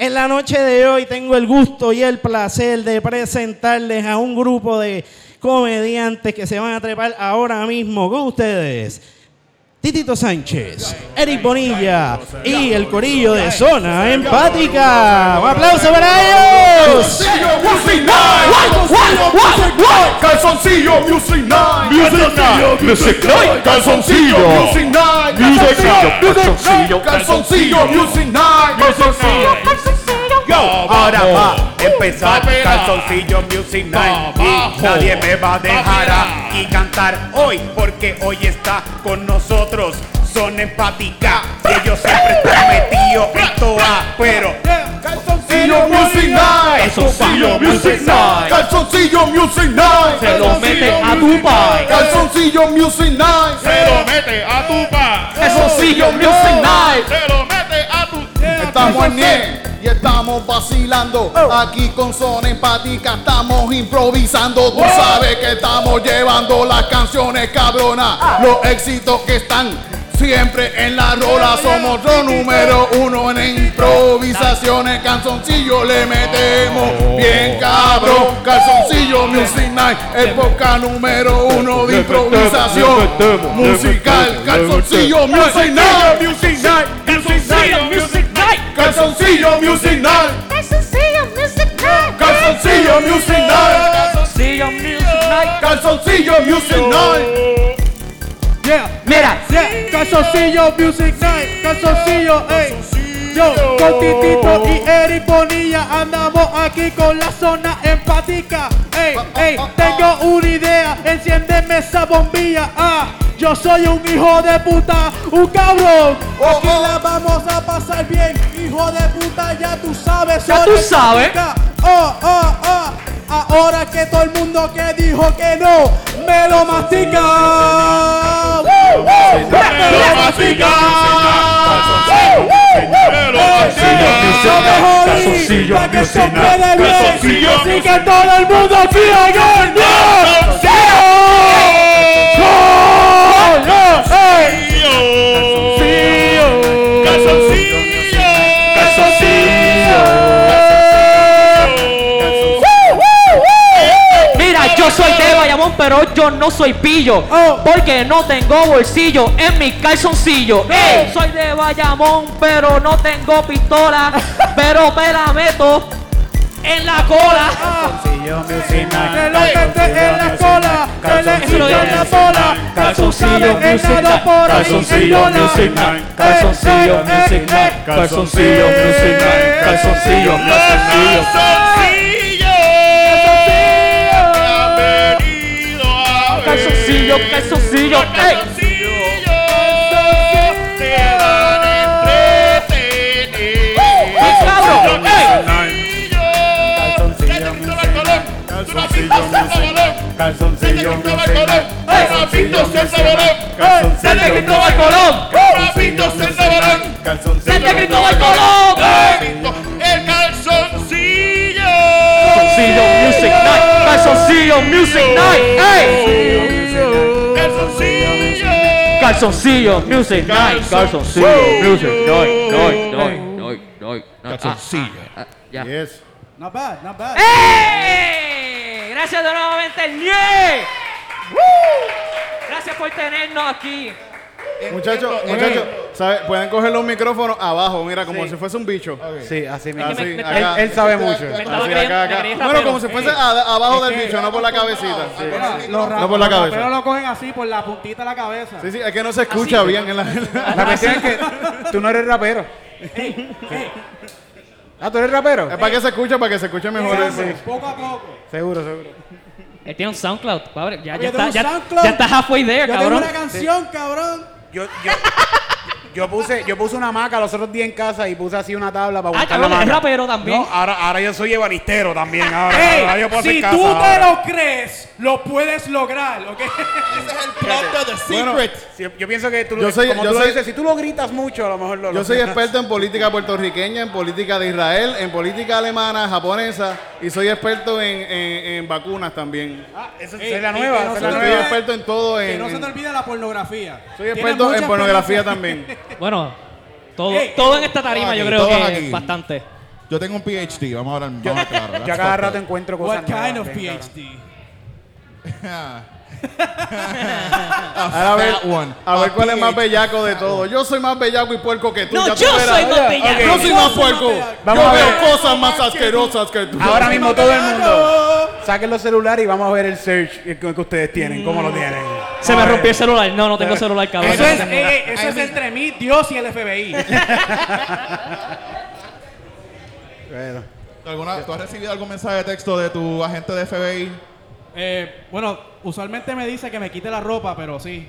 En la noche de hoy tengo el gusto y el placer de presentarles a un grupo de comediantes que se van a trepar ahora mismo con ustedes. Titito Sánchez, Eric Bonilla y el corillo de Zona Empática. Un aplauso para ellos. Calzoncillo Music Night. Music Night. Music Night. Calzoncillo Music Night. Music Night. Calzoncillo. Calzoncillo Music Night. Yo, ahora va a empezar Calzoncillo Music Night y nadie me va a dejar aquí cantar hoy porque hoy está con nosotros Son Empática y ellos siempre están metidos en toa, pero Calzoncillo Music Night. Calzoncillo Music Night. Calzoncillo Music Night. Se lo mete a Dubai. Calzoncillo Music Night. Se lo mete a tu pa. Calzoncillo Music Night. Se lo mete a tu. Estamos en estamos vacilando. Aquí con zona empática estamos improvisando. Tú sabes que estamos llevando las canciones cabronas. Los éxitos que están siempre en la rola. Somos los número uno en improvisaciones. Canzoncillo le metemos bien cabrón. Calzoncillo Music Night, época número uno de improvisación musical. Calzoncillo Music Night. Music Night. Calzoncillo Music Night. Calzoncillo Music Night. Calzoncillo Music Night. Calzoncillo Music Night. Calzoncillo Music Night. Calzoncillo Music Night. Mira, calzoncillo Music Night, calzoncillo, ey. Yo, con Titito y Eric Bonilla andamos aquí con la zona empática. Ey, ey, tengo una idea, enciéndeme esa bombilla. Ah, yo soy un hijo de puta, un cabrón. Aquí la vamos a pasar bien, hijo de puta, ya tú sabes. Ya tú sabes. Oh, oh, oh. Ahora que todo el mundo que dijo que no, me lo mastica. ¡Me lo mastica! Jodí para que bien. Así que todo el mundo haga yo no soy pillo. Oh. Porque no tengo bolsillo en mi calzoncillo. Ey, soy de Bayamón, pero no tengo pistola. pero me la meto en la cola. Que lo mete en la cola, que le quita la bola. Calzoncillo music night, calzoncillo music night, calzoncillo music night, calzoncillo music night, calzoncillo music night. Calzoncillo, calzoncillo, ey. cabrón, Calzoncillo ¡Sete Cristóbal Colón! ¡Sete Cristóbal Colón! El calzoncillo. Calzoncillo Music Night, Calzoncillo Music Night, ey. Calzoncillo. Calzoncillo Music Night, Calzoncillo Music Night, night, night, night, night. Calzoncillo. Ya. Yes. Not bad, not bad. ¡Ey! Gracias de nuevamente el NIE. Gracias por tenernos aquí. Muchachos, muchachos, ¿sabe? pueden coger los micrófonos abajo, mira, como si fuese un bicho. Sí, así mismo. Así, me- acá. Él, él sabe mucho. Me estaba Así, creyendo- acá, me acá. creí Bueno, rapero. como si fuese a- abajo del bicho, no por la cabecita. Sí, No por la cabeza. Pero lo cogen así por la puntita de la cabeza. sí, sí, es que no se escucha bien en la... La cuestión es que tú no eres rapero. Ah, ¿tú eres rapero? Es para que se escuche, para que se escuche mejor. Exacto, sí. Poco a poco. Seguro, seguro. Él tiene un SoundCloud, padre. Ya, Oye, ya, tengo está, un ya, SoundCloud. ya está halfway there, Yo tengo cabrón. una canción, cabrón. Yo, yo, yo puse, yo puse una maca los otros días en casa y puse así una tabla para Ah, buscar la cabrón, es maca. rapero también. No, ahora, ahora yo soy ebanistero también. Ahora, Ey, ahora yo puedo hacer si casa tú te ahora. lo crees, lo puedes lograr, ¿ok? Bueno, Sí, yo pienso que tú, Yo soy- como yo tú lo soy- dices, si tú lo gritas mucho, a lo mejor lo Yo soy experto en política puertorriqueña, en política de Israel, en política alemana, japonesa y soy experto en, en- en vacunas también. Esa es la nueva, que no esa es se la te Soy nueva. olvide- experto en todo. Que En, no se te en- olvide la pornografía. soy Tienes experto en pornografía también. Bueno, todo, todo en esta tarima todos yo aquí, creo todos que aquí. bastante. Yo tengo un PhD, vamos a hablar vamos a. Yo a That's cada fucked rato up. encuentro cosas What kind nuevas, of. PhD? A ver, one. a ver cuál es más bellaco de todo. Yo soy más bellaco y puerco que tú. No, ya tú yo verás. soy más bellaco. Yo soy más puerco. Vamos Yo a ver. veo cosas más asquerosas que tú. Ahora mismo todo el mundo. Saquen los celulares y vamos a ver el search que, ustedes tienen, cómo lo tienen. Se me rompió el celular. No, no tengo celular, cabrón. Eso es, ey, ey, eso es entre mí, Dios y el FBI. Bueno. ¿Alguna- ¿Tú has recibido algún mensaje de texto de tu agente de FBI? Eh, bueno, usualmente me dice que me quite la ropa, pero sí.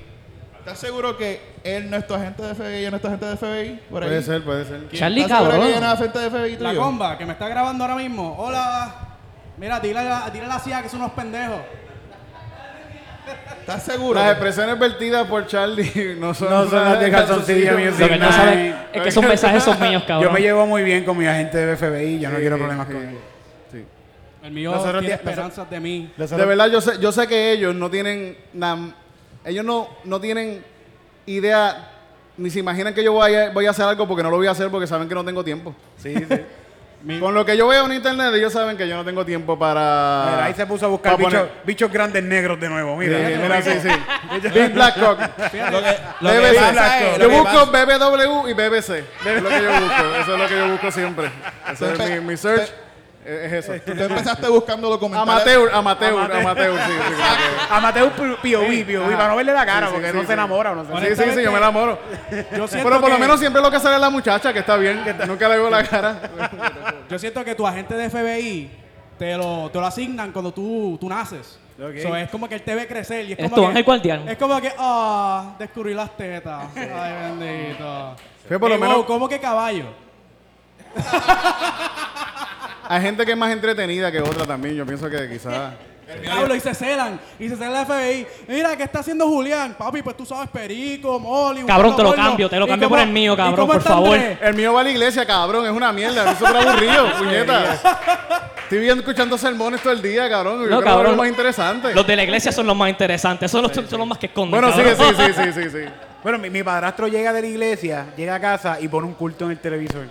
¿Estás seguro que él no es tu agente de FBI no es tu agente de FBI? Por ahí? Puede ser, puede ser. Charlie, ¿Estás seguro que cabrón. ella no es agente de FBI La tuyo? comba que me está grabando ahora mismo. Hola. Mira, dile a la, dile a la CIA que son unos pendejos. ¿Estás seguro? Las expresiones vertidas por Charlie no son, No son las de calzoncillo music. Lo que no saben es que esos mensajes son míos, cabrón. Yo me llevo muy bien con mi agente de FBI, yo no quiero problemas con él. El mío Nosotros tiene esperanzas de mí. De verdad, yo sé, yo sé que ellos no tienen. nam- ellos no, no tienen idea, ni se imaginan que yo voy a, voy a hacer algo porque no lo voy a hacer porque saben que no tengo tiempo. Sí, sí. Con lo que yo veo en internet, ellos saben que yo no tengo tiempo para. Mira, ahí se puso a buscar bichos, poner- bichos grandes negros de nuevo. Sí, Mira, mira, sí, sí. Big Black Cock. Lo que, lo que BBC. Yo busco BBW y BBC. Es lo que yo busco. Eso es lo que yo busco siempre. Ese es mi, mi search. Es eso. Tú empezaste buscando documentales. Amateur, amateur, amateur, sí, sí, que- Amateur POV, POV, para no verle la cara, Sí, sí, porque sí, no sí. se enamora o no se Sí, sí, sí, yo me enamoro. Yo Pero por lo menos siempre lo que sale es la muchacha, que está bien, que nunca le veo la cara. Yo siento que tu agente de FBI te lo, te lo asignan cuando tú, tú naces. Ok. So, es como que él te ve crecer y es Eres como tu que, ángel guardián. Es como que, ah, descubrí las tetas. Ay, bendito. Sí, por lo Ey, menos- ¿Cómo que caballo? Hay gente que es más entretenida que otra también, yo pienso que quizás... Hablo y se celan. Y se celan la FBI. Mira, ¿qué está haciendo Julián? Papi, pues tú sabes perico, Molly. Cabrón, te lo porno. cambio, te lo ¿Y cambio cómo- por el mío, cabrón, por favor. Andrés? El mío va a la iglesia, cabrón, es una mierda, es súper aburrido, puñeta. Estoy viendo, escuchando sermones todo el día, cabrón, yo No, creo que más. Los de la iglesia son los más interesantes. Son los, son los más que esconden. Bueno, sí, sí, sí, sí, sí, sí. Bueno, mi, mi padrastro llega de la iglesia, llega a casa y pone un culto en el televisor.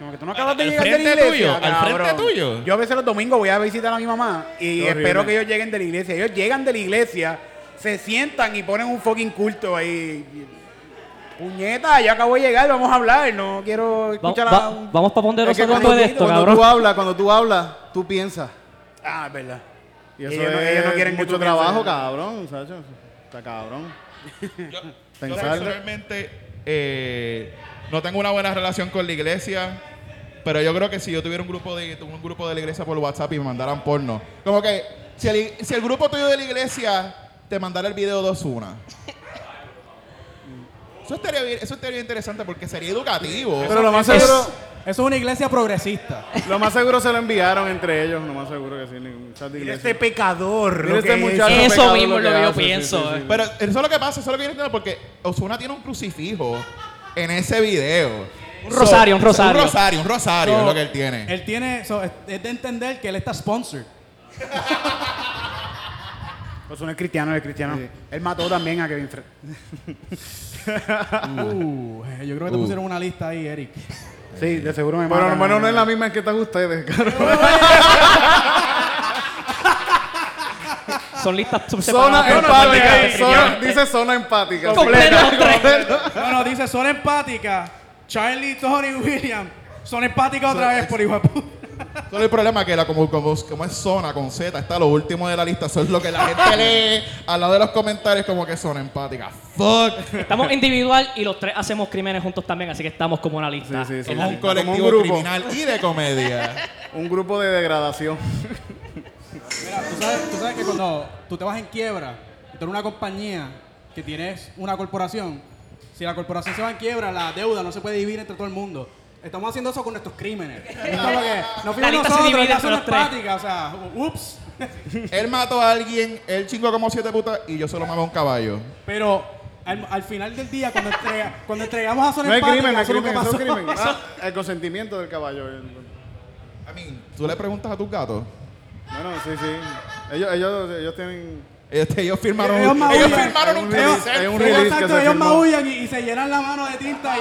Como que tú no acabas de ¿Al llegar de la iglesia. tuyo? ¿Al frente tuyo? Yo a veces los domingos voy a visitar a mi mamá y Qué horrible. espero que ellos lleguen de la iglesia. Ellos llegan de la iglesia, se sientan y ponen un fucking culto ahí. Puñeta, yo acabo de llegar, vamos a hablar. No quiero Va- escuchar a va- un... vamos para ponderosa Es que cuando, de tú, esto, cuando cabrón. tú hablas, cuando tú hablas, tú piensas. Ah, es verdad. Y eso Ellos no- es ellos no quieren mucho trabajo, cabrón, Sacho. Está cabrón. Yo personalmente eh, no tengo una buena relación con la iglesia, pero yo creo que si yo tuviera un grupo de un grupo de la iglesia por WhatsApp y me mandaran porno, como que si el, si el grupo tuyo de la iglesia te mandara el video dos una. Eso estaría, bien, eso estaría interesante porque sería educativo. Pero lo más Es- seguro, Eso es una iglesia progresista. lo más seguro se lo enviaron entre ellos, lo más seguro que sí, ni un chat de iglesia. este pecador. Lo este que muchacho hizo. Eso mismo lo es que que yo hace, pienso, sí, sí. eh. Pero eso es lo que pasa, eso es lo que yo entiendo porque Osuna tiene un crucifijo en ese video. Un rosario, un rosario. Un rosario, un rosario So, es lo que él tiene. Él tiene, so, es es de entender que él está sponsored. Pues uno es cristiano, es cristiano. Él mató también a Kevin Fred. Uh, yo creo que te pusieron una lista ahí, Eric. Sí, de seguro me Pero matan. bueno, no es la misma que están ustedes, cabrón. Son listas Zona separadas. empática. zona- dice zona empática. Completo, tres. Bueno, dice, son empáticas. Charlie, Tony, William. Son empáticas otra vez, por hijo de puta. Solo el problema es que la, como, como, como es zona con Z, está lo último de la lista. Eso es lo que la gente lee al lado de los comentarios como que son empáticas. Fuck. Estamos individual y los tres hacemos crímenes juntos también, así que estamos como una lista. Sí, sí, sí. En la Somos un lista. colectivo Como un grupo. criminal y de comedia. Un grupo de degradación. Mira, tú sabes, tú sabes que cuando tú te vas en quiebra, tú eres una compañía que tienes una corporación, si la corporación se va en quiebra, la deuda no se puede dividir entre todo el mundo. Estamos haciendo eso con nuestros crímenes. Es como que no fuimos lista se nosotros, divide la entre zona los empática, o sea, ups. Él mató a alguien, él chingó como siete putas y yo solo mamé a un caballo. Pero al, al final del día, cuando, entrega- cuando entregamos a zona No empática, crimen, no nunca crimen, es pasó. crimen. Ah, el consentimiento del caballo. I mean, tú le preguntas a tus gatos. Bueno, sí, sí. Ellos, ellos, ellos tienen... Ellos, ellos firmaron, Ellos un- ellos firmaron un hay Ellos, que exacto, se ellos maullan y, y se llenan la mano de tinta y,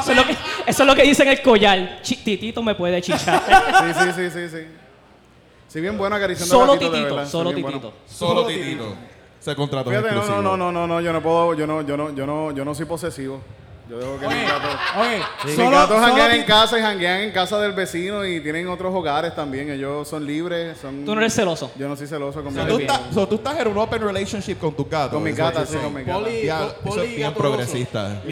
Eso es lo que, Eso es lo que dice en el collar. Titito me puede chichar. Sí, sí, sí, sí, sí. Sí, bien bueno acariciando solo gatitos, de titito, verdad. solo Sí, bien titito. bueno. Solo Titito. Se contrató Fíjate, no, no, no, no, no, yo no puedo, yo no, yo no, yo no, yo no soy posesivo. Yo dejo que mis gatos, Oye, mis solo, gatos janguean en casa y janguean en casa del vecino y tienen otros hogares también. Ellos son libres, son. Tú no eres celoso. Yo no soy celoso con So, mis tú gatos. estás, so, tú estás en un open relationship con tus gatos. Con mis gatas, sí, con mis sea. gatas. Eso es bien poligatoroso. progresista.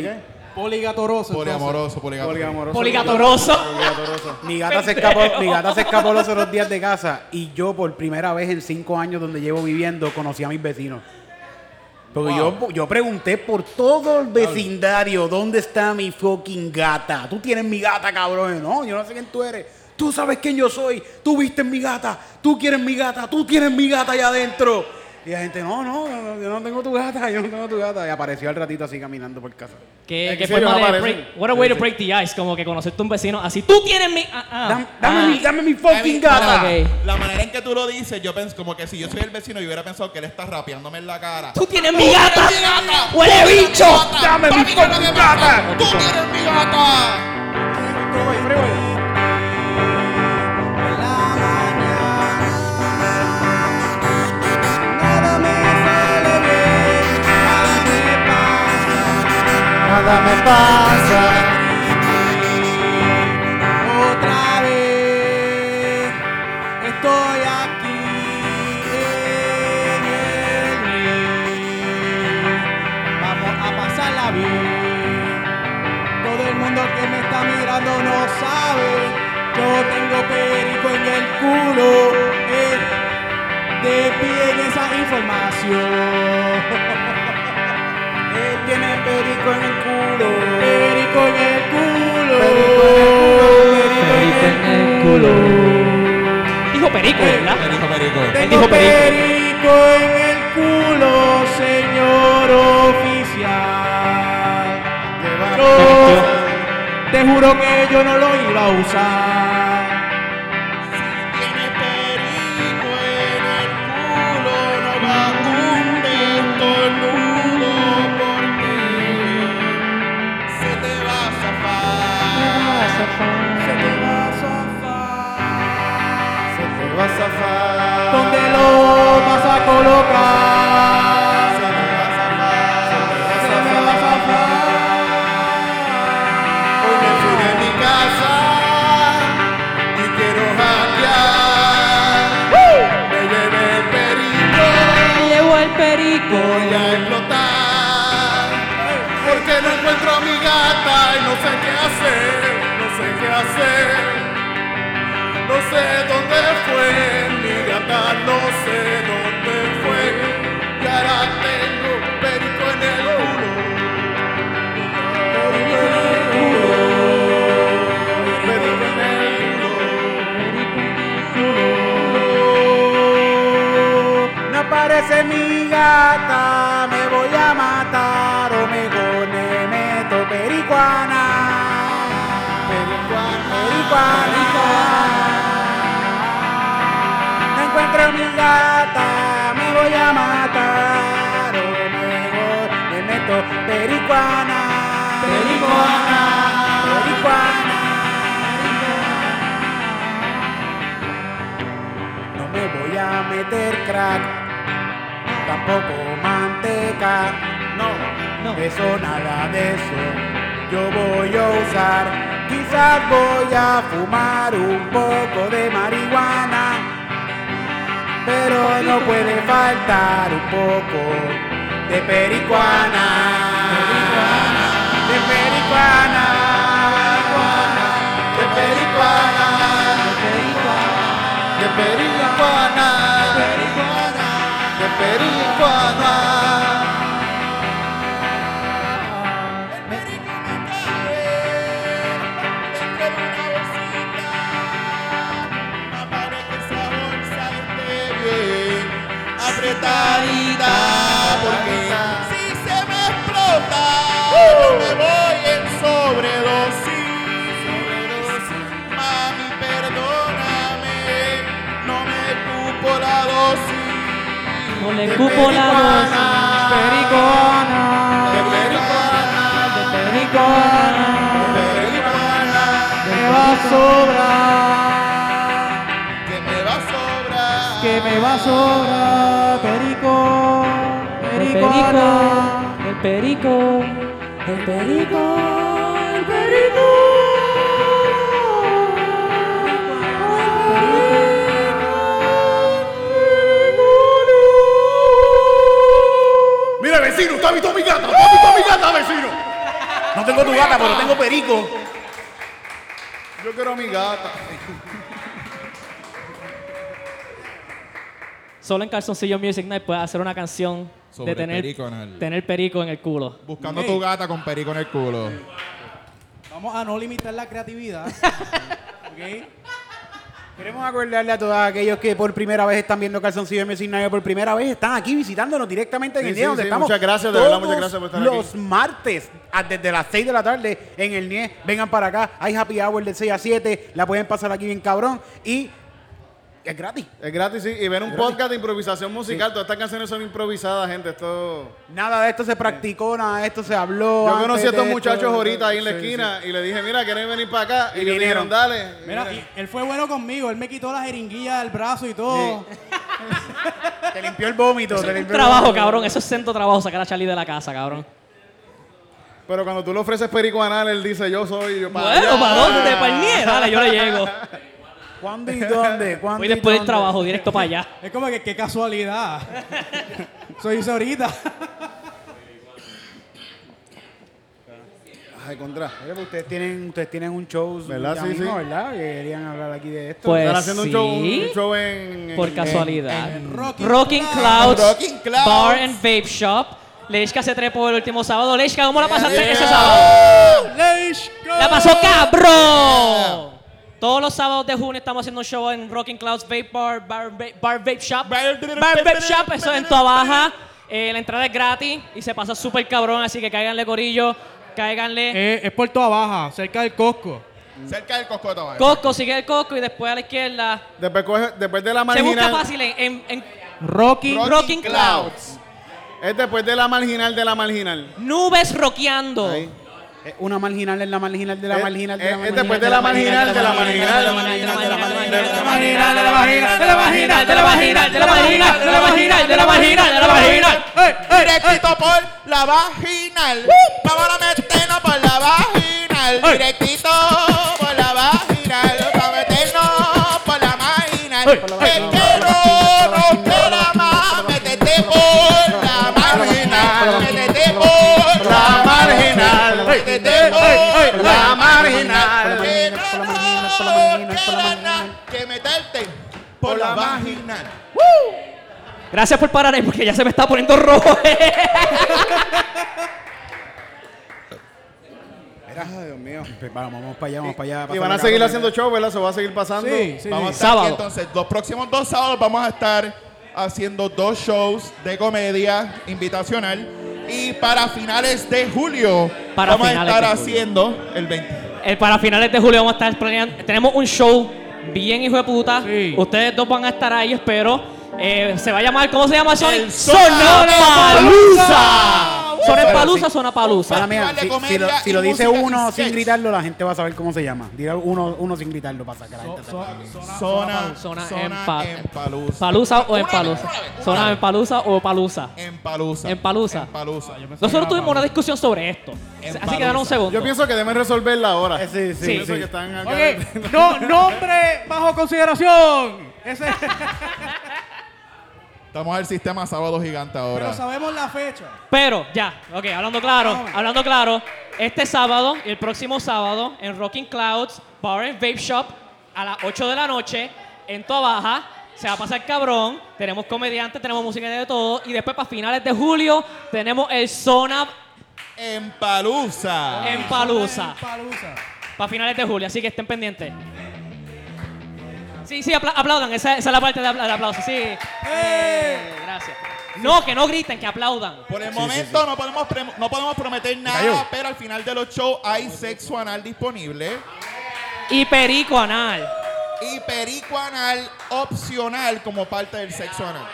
Poligatoroso. Poliamoroso. Poligatoroso. Poligatoroso. Mi gata, se escapó, mi gata se escapó los otros días de casa y yo por primera vez en cinco años donde llevo viviendo conocí a mis vecinos. Porque yo, yo pregunté por todo el vecindario, ¿dónde está mi fucking gata? Tú tienes mi gata, cabrón. No, yo no sé quién tú eres. Tú sabes quién yo soy. Tú viste mi gata. Tú quieres mi gata. Tú tienes mi gata allá adentro. Y la gente, no, no, yo no tengo tu gata, yo no tengo tu gata. Y apareció al ratito así caminando por casa. ¿Qué, Es qué que forma de break? What a way to break the ice. Como que conocerte a un vecino así. Tú tienes mi. ah, ah, Dame, dame ah. mi, dame mi fucking gata. La manera en que tú lo dices, yo pienso como que si yo soy el vecino, yo hubiera pensado que él está rapeándome en la cara. Tú tienes mi gata. Huele bicho. Dame mi fucking gata. ¡Tú tienes mi gata! Me está mirando no sabe. Yo tengo perico en el culo. Eh, de pie en esa información. Él tiene perico en el culo. Perico en el culo. Perico en el culo. Dijo perico, ¿verdad? Dijo Perico. Tengo perico. en el culo, señor oficial. Te juro que yo no lo iba a usar. Lo vas a colocar? Se te va a zafar. Se me va a zafar. Hoy me fui de mi casa y quiero hackear. Me llevé el perico, Llevo el perico. voy a explotar. Porque no encuentro a mi gata y no sé qué hacer, no sé qué hacer. No sé dónde Aparece mi gata, me voy a matar o mejor me meto pericuana. Pericuana. No encuentro mi gata, me voy a matar o me meto pericuana. Pericuana. Pericuana. No me voy a meter crack, tampoco manteca, no, No. eso nada de eso. Yo voy a usar, quizás voy a fumar un poco de marihuana, pero no puede faltar un poco de pericuana, de pericuana, de pericuana, de pericuana, de pericuana. Porque si se me explota yo me voy en sobredosis mami perdóname no me cupo la dosis No le cupo la dosis. Pericona. De pericuana, De pericona. de pericuana. sobrar. Me va a sobrar. Perico. El Perico. perico, Ana. el perico, el perico, el perico. Mira, vecino, ¿tú has visto a mi gata? ¿Tú has visto a mi gata, vecino? No tengo tu gata, pero tengo perico. Yo quiero a mi gata. Solo en Calzoncillo Music Night puedes hacer una canción Sobre de tener perico anal. tener perico en el culo. Buscando tu gata con perico en el culo. Vamos a no limitar la creatividad. ¿Ok? Queremos acordarle a todos aquellos que por primera vez están viendo Calzoncillo Music Night, por primera vez están aquí visitándonos directamente en Sí, el sí, NIE, donde sí, estamos muchas gracias, de verdad, muchas gracias por estar los aquí. martes, a- desde las 6 de la tarde en el NIE. Vengan para acá, hay happy hour de 6 a 7, la pueden pasar aquí bien cabrón y es gratis. Es gratis, sí. Y ver un podcast de improvisación musical. Todas estas canciones son improvisadas, gente. Esto... Nada de esto se practicó, nada de esto se habló. Yo antes conocí a estos esto. muchachos ahorita ahí en la Sí, esquina y le dije, mira, ¿quieren venir para acá? Y, Y dijeron, dale. Mira, y él fue bueno conmigo. Él me quitó la jeringuilla del brazo y todo. sí. Te limpió el vómito. te Un limpió el trabajo, vómito. cabrón. Eso es centro trabajo, sacar a Charlie de la casa, cabrón. Pero cuando tú le ofreces perico anal, él dice, yo soy, yo para Bueno, allá. ¿para dónde? ¿Para el? Dale, yo le llego. ¿Cuándo y dónde? ¿Cuándo Voy y después del trabajo, directo para allá. Es como que qué casualidad. Soy hice ahorita. Ay, contra. Oye, pues ustedes tienen, ustedes tienen un show ¿Verdad? Sí, mismo, sí. ¿verdad? Que querían hablar aquí de esto. Pues Están haciendo un show, un show en... en- Por en- casualidad. Rocking Rocking Clouds. Rocking Clouds. Bar and Vape Shop. Leishka se trepó el último sábado. Leishka, ¿cómo la pasaste Yeah. ese sábado? Go. ¡La pasó cabrón! Todos los sábados de junio estamos haciendo un show en Rocking Clouds Vape Bar, Bar, Vape- Bar Vape Shop. Bar- Vape Shop, eso es en Toa Baja. Eh, la entrada es gratis y se pasa súper cabrón, así que cáiganle corillo, cáiganle. Eh, es por toda baja, cerca del Costco. Cerca del Cosco de Tobago. Cosco, sigue el Cosco y después a la izquierda. Después, coge- después de la Se busca marginal... fácil en, en- en Rocking. Rocking Rocking Clouds. Clouds. Es después de la marginal de la marginal. Nubes rockeando. Ahí. Una marginal es la marginal de la marginal de la marginal. Después de la marginal de la marginal. De la marginal de la marginal. De la marginal de la marginal. De la marginal de la marginal. De la marginal de la marginal. Directito por la vaginal. Vamos a meternos por la vaginal. Directito por la vaginal. Vamos a meternos por la marginal. Marginal. Que no nos queda nada que meterte por la vaginal. Gracias por parar ahí porque ya se me está poniendo rojo. Ay, Dios mío. Pues vamos, vamos para allá, vamos para allá. Y van a seguir haciendo show, ¿verdad? Se va a seguir pasando. Sí, sí. Vamos a estar Sábado. aquí, entonces, los próximos dos sábados vamos a estar haciendo dos shows de comedia invitacional. Y para finales de julio Para vamos a estar haciendo el 20. Eh, para finales de julio vamos a estar planeando. Tenemos un show bien hijo de puta. Sí. Ustedes dos van a estar ahí, espero. Eh, se va a llamar, ¿cómo se llama, Sony? El ¡Sonapalusa! Sonapalusa, Sonapalusa. Festival de si, si lo, si dice uno sin gritarlo, la gente va a saber cómo se llama. Dirá uno, uno sin gritarlo para sacar a la gente. Zona, Zona en Palusa. ¿Palusa o en Una vez, palusa? una vez, una ¿Zona vez. en palusa o palusa? En Palusa. En Palusa. En Palusa. Nosotros tuvimos una discusión sobre esto. Así que danos un segundo. Yo pienso que deben resolverla ahora. Sí, sí, Sí. No, nombre bajo consideración. Ese, Estamos al sistema sábado gigante ahora. pero sabemos la fecha. Pero, ya, ok, hablando claro, hablando claro, este sábado y el próximo sábado en Rocking Clouds Bar and Vape Shop a las 8 de la noche en Toa Baja. Se va a pasar cabrón. Tenemos comediantes, tenemos música de todo. Y después para finales de julio tenemos el Zona En Palusa. en. Palusa. Para finales de julio, así que estén pendientes. Sí, sí, apla- aplaudan. Esa, esa es la parte de apla- de aplauso. Sí. Eh, gracias. No, que no griten, que aplaudan. Por el momento No, podemos pre- no podemos prometer nada, pero al final de los shows hay sexo anal disponible Y perico anal. y perico anal opcional como parte del sexo anal.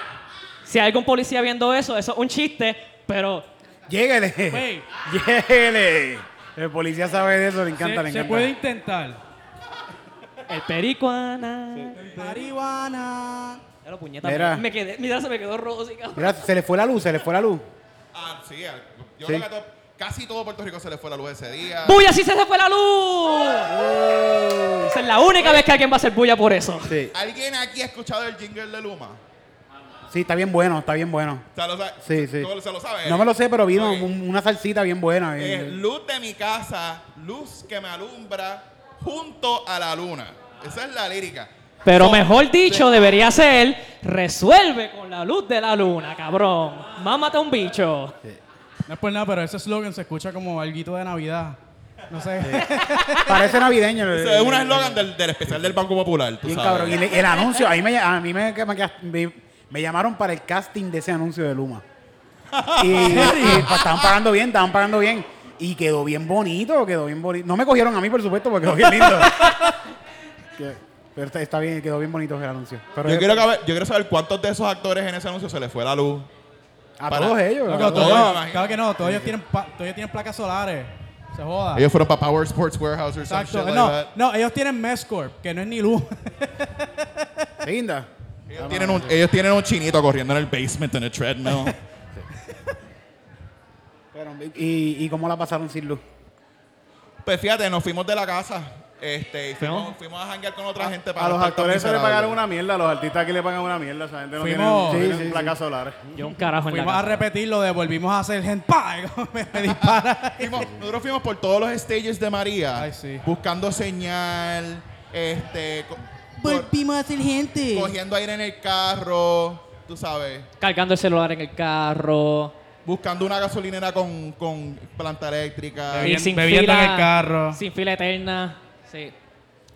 Si hay algún policía viendo eso, eso es un chiste, pero Lléguele. Lléguele. El policía sabe de eso, le encanta, le se, se encanta. puede intentar. El pericuana. Marihuana. Ya lo puñeta. Mira. Me quedé, mira, se me quedó rojo, cabrón. Mira, se le fue la luz, se le fue la luz. Ah, sí, yo Sí. creo que a todo- casi todo Puerto Rico se le fue la luz ese día. ¡Bulla, sí se le fue la luz! Esa es la única vez que alguien va a hacer bulla por eso. Sí. ¿Alguien aquí ha escuchado el jingle de Luma? Sí, está bien bueno, está bien bueno. O sea, lo sabe- Sí, sí. ¿Todo se lo sabe? No me lo sé, pero vino Ok. un- una salsita bien buena. Es bien- luz de mi casa, luz que me alumbra junto a la luna. Esa es la lírica. Pero mejor dicho, debería ser resuelve con la luz de la luna, cabrón. Mámate un bicho. No es por nada, pero ese slogan se escucha como algo de Navidad. No sé. Parece navideño. Es un eslogan del, del especial del Banco Popular. tú Bien sabes. cabrón. Y el anuncio, a mí, me, a mí me, me- me- me llamaron para el casting de ese anuncio de Luma. Y, y, pues, estaban pagando bien, estaban pagando bien. Y quedó bien bonito, quedó bien bonito. No me cogieron a mí, por supuesto, porque quedó bien lindo. Que- pero está, está bien, quedó bien bonito el anuncio. Pero Yo es- quiero, caber- yo quiero saber cuántos de esos actores en ese anuncio se les fue la luz. a para- todos ellos. A todos. me todos- imagino. claro que no, todos ellos tienen, pa- todos ellos tienen placas solares. Se joda. Ellos fueron para Power Sports Warehouse or some Exacto. shit like no, that. no, ellos tienen Mescorp, que no es ni luz. Linda. Ellos, tienen un, ellos tienen un chinito corriendo en el basement en el treadmill. Pero, y, ¿Y cómo la pasaron sin luz? pues fíjate, nos fuimos de la casa. Este, y fuimos, ¿No? fuimos a janguear con otra gente para A no los actores se le pagaron una mierda, a los artistas aquí le pagan una mierda, esa gente no Fuimos- tiene, Sí, sí, sí. placas solares. Yo un carajo en la Fuimos a casa. repetirlo de volvimos a hacer hentai. me, me dispara. Fuimos- nosotros fuimos por todos los stages de María, Ay, sí. buscando señal, este, co- por- a hacer gente. cogiendo aire en el carro, tú sabes, Cargando el celular en el carro. buscando una gasolinera con, con planta eléctrica. Bebi- Y sin bebiendo fila, en el carro. Sin fila eterna. Sí.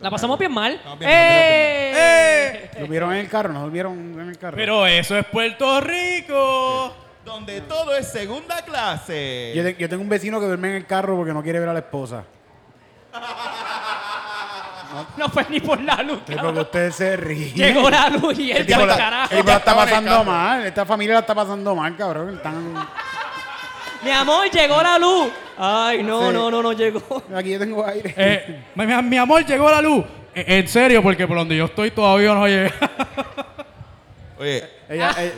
La pasamos bien mal. Estamos bien ¡Eh! ¿Durmieron en el carro? ¿No durmieron en el carro? Pero eso es Puerto Rico. Donde todo es segunda clase. Yo, te- yo tengo un vecino que duerme en el carro porque no quiere ver a la esposa. No fue ni por la luz. Sí, cabrón. porque usted se ríe. Llegó la luz y él El tipo carajo. el tipo la está Estaba en el pasando carro. mal. Esta familia la está pasando mal, cabrón. Están... Mi amor, llegó la luz. Ay, no, Sí. no, no, no llegó. Aquí yo tengo aire. Eh, mi, amor, llegó la luz. Eh, en serio, porque por donde yo estoy todavía no llega. Oye, Ella, ella,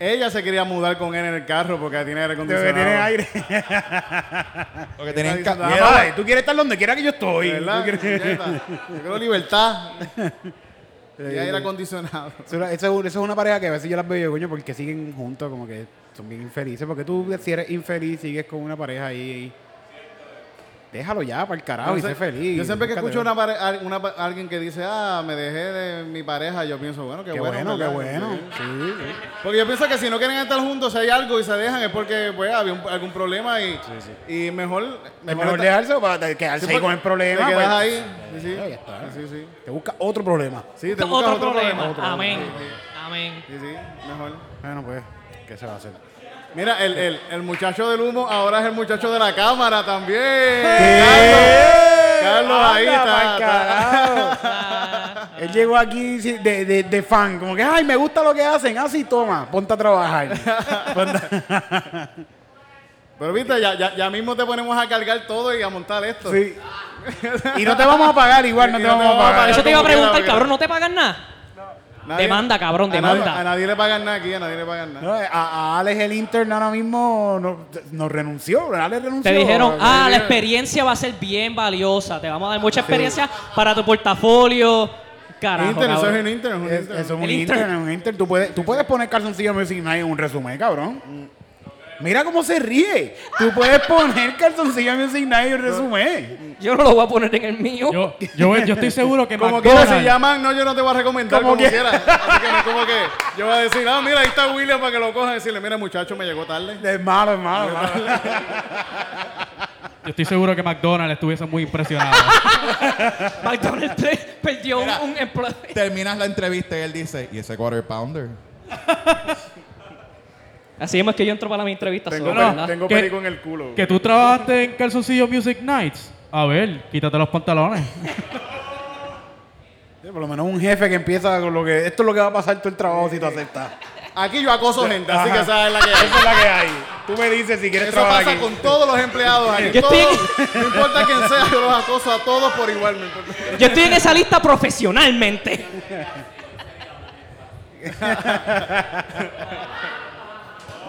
ella se quería mudar con él en el carro porque tiene aire Porque acondicionado. tiene aire. lo que tenían Está ca- diciendo, Mira, vale, tú quieres estar donde quiera que yo estoy. ¿Verdad? Tú quieres- Nieta, Yo quiero libertad. y aire acondicionado. Eso, eso es, una pareja que a veces yo las veo coño, porque siguen juntos, como que son bien infelices. Porque tú, si eres infeliz, sigues con una pareja ahí. Déjalo ya, para el carajo, y sé sé- feliz. Yo siempre que escucho una una alguien que dice, ah, me dejé de mi pareja, yo pienso, bueno, qué, Qué bueno. bueno, qué bueno. Sí. Sí, sí. Porque yo pienso que si no quieren estar juntos, si hay algo y se dejan, es porque pues, había un- algún problema y, y mejor, Es mejor estar- dejarse para quedarse Sí, ahí porque con el problema. Te quedas pues. ahí. Sí, sí. Sí, sí. Te busca otro problema. Sí, te buscas Otro, problema. otro Amén. Sí, sí. Amén. Sí, sí, mejor. Bueno, pues, ¿qué se va a hacer? Mira, el, el, el muchacho del humo ahora es el muchacho de la cámara también. Carlos, Carlos ahí está. está. carajo. Él llegó aquí de, de, de fan, como que, ay, me gusta lo que hacen. Así, toma, ponte a trabajar. Pero viste, ya, ya, ya mismo te ponemos a cargar todo y a montar esto. Sí. Y no te vamos a pagar igual, no te no vamos a pagar. Eso te iba a preguntar, cabrón, ¿no te pagan nada? Nadie- Demanda, cabrón, a nadie- demanda. A nadie, le pagan nada aquí, a nadie le pagan nada. No, a, a Alex el intern ahora mismo nos no renunció. Alex renunció. Te dijeron, ah, la experiencia va a ser bien valiosa. Te vamos a dar mucha experiencia para tu portafolio. Carajo, Intern, eso es cabrón. un intern, es un Es- intern. eso es un El intern, intern. es un intern. Tú puedes, tú puedes poner calzoncillo Music Night en un resumen, cabrón. Mira cómo se ríe. Tú puedes poner calzoncillo Music Night en un resumen. Yo no lo voy a poner en el mío. Yo, yo, yo estoy seguro que Como quiera, McDonald's... si llaman, no, yo no te voy a recomendar Como quiera. Así que no es como que yo voy a decir, ah, mira, ahí está William para que lo cojan y decirle, mira, muchacho, me llegó tarde. Es malo, es malo. es malo. Yo estoy seguro que McDonald's estuviese muy impresionado. McDonald's pe- perdió Mira. un empleo. terminas la entrevista y él dice, ¿y ese quarter pounder? Así es que yo entro para mi entrevista. Tengo, solo, no, ¿verdad? tengo perico en el culo. que tú trabajaste en Calzoncillo Music Nights. A ver, quítate los pantalones. Sí, Por lo menos un jefe que empieza con lo que. Esto es lo que va a pasar todo el trabajo si tú aceptas. Aquí yo acoso gente, así que esa es la que hay. Esa es la que hay. Tú me dices si quieres Eso trabajar pasa aquí. con todos los empleados aquí. Yo estoy- Todos, no importa quién sea, yo los acoso a todos por igual. no. Yo estoy en esa lista profesionalmente.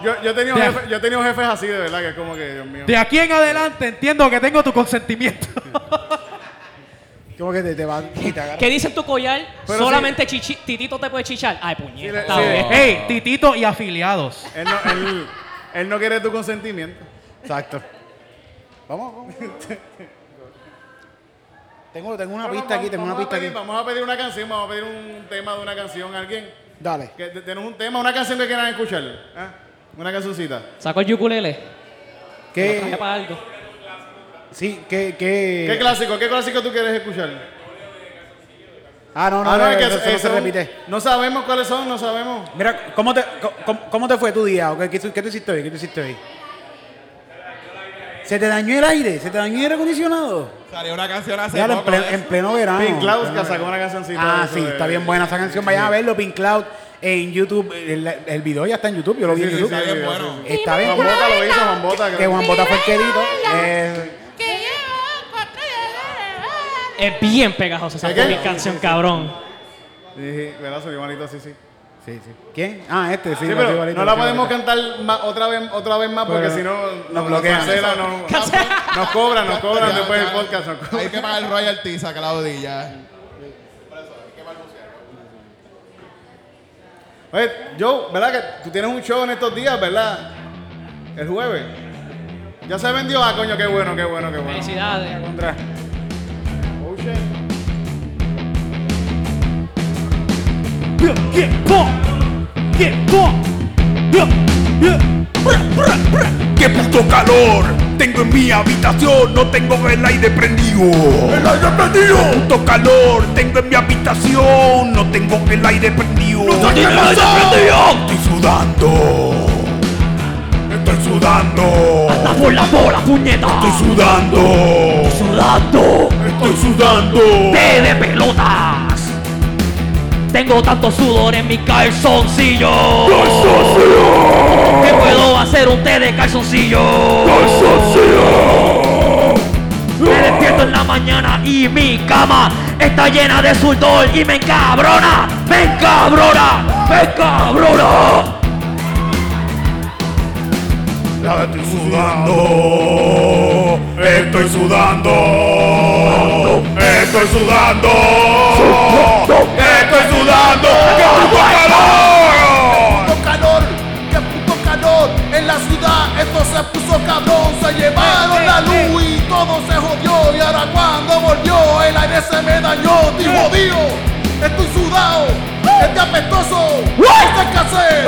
Yo, yo, he tenido Ya. jefe- yo he tenido jefes así, de verdad, que es como que, Dios mío. De aquí en adelante entiendo que tengo tu consentimiento. Como que te, te va y te agarra. ¿Qué dice tu collar? Pero Solamente chichi- Titito te puede chichar. Ay, puñeta. Sí. Hey, Titito y afiliados. Él no, él, él no quiere tu consentimiento. Exacto. Vamos, vamos. tengo, tengo una pista aquí, vamos- tengo una a pista pedir- aquí. Vamos a pedir una canción, vamos a pedir un tema de una canción. ¿Alguien? Dale. Que ¿Tenemos un tema, una canción que quieran escuchar? ¿Ah? Una cancioncita. Sacó el ukulele. Lo traje ¿Qué? para algo. Sí, ¿qué? ¿Qué? ¿Qué clásico? ¿Qué clásico tú quieres escuchar? Ah, no, no, Ah, no, es que eso no eh, se repite. No sabemos cuáles son, no sabemos. Mira, ¿cómo te, cómo, cómo te fue tu día? ¿O ¿Qué, qué, qué tú hiciste hoy? ¿Qué tú hiciste hoy? ¿Se te dañó el aire? ¿Se te dañó el aire acondicionado? Salió una canción hace en, poco. pleno, de en pleno verano. Pink Cloud que sacó una cancioncita. Ah, sí, de- está bien buena esa canción. Vayan a verlo, Pink Cloud en YouTube. El, el video ya está en YouTube, yo lo vi Sí, en sí, YouTube. sí, sí, bueno. sí, sí. Está bien. Juan Bota lo hizo, Juan Bota. Que Juan Bota fue el querido. Eh, Es bien pegajosa esa canción, cabrón. Sí, ¿verdad? Soy igualito así, sí. sí, sí. ¿Quién? Ah, este, sí. Sí, pero no la podemos cantar otra vez, otra vez más porque si no nos bloquean. cancelan, no- nos cobran, nos cobran Ya, después del podcast. Hay que pagar royalties a Claudia Oye, Joe, ¿verdad que tú tienes un show en estos días, verdad? El jueves. Ya se vendió. Ah, coño, qué bueno, qué bueno, qué bueno. Felicidades. Contra. Oh, shit. ¡Qué puto calor! Tengo en mi habitación, no tengo el aire prendido. ¡El aire prendido! ¡Puto calor! Tengo en mi habitación, no tengo el aire prendido. ¡No tengo el aire prendido! Estoy sudando. Estoy sudando. ¡Anda por la bola, puñeta! Estoy sudando. sudando. Estoy sudando. de pelotas! Tengo tanto sudor en mi calzoncillo. Que puedo hacer un té de calzoncillo. Me despierto en la mañana y mi cama está llena de sudor y me encabrona, me encabrona, me encabrona. Ya estoy sudando. Estoy sudando. Estoy sudando. Estoy sudando. ¡Qué puto calor! puto calor, qué puto calor. En la ciudad, esto se puso cabrón, se llevaron la luz y todo se jodió. Y ahora cuando volvió el aire se me dañó, estoy jodido, estoy sudado, estoy apestoso, qué hacer,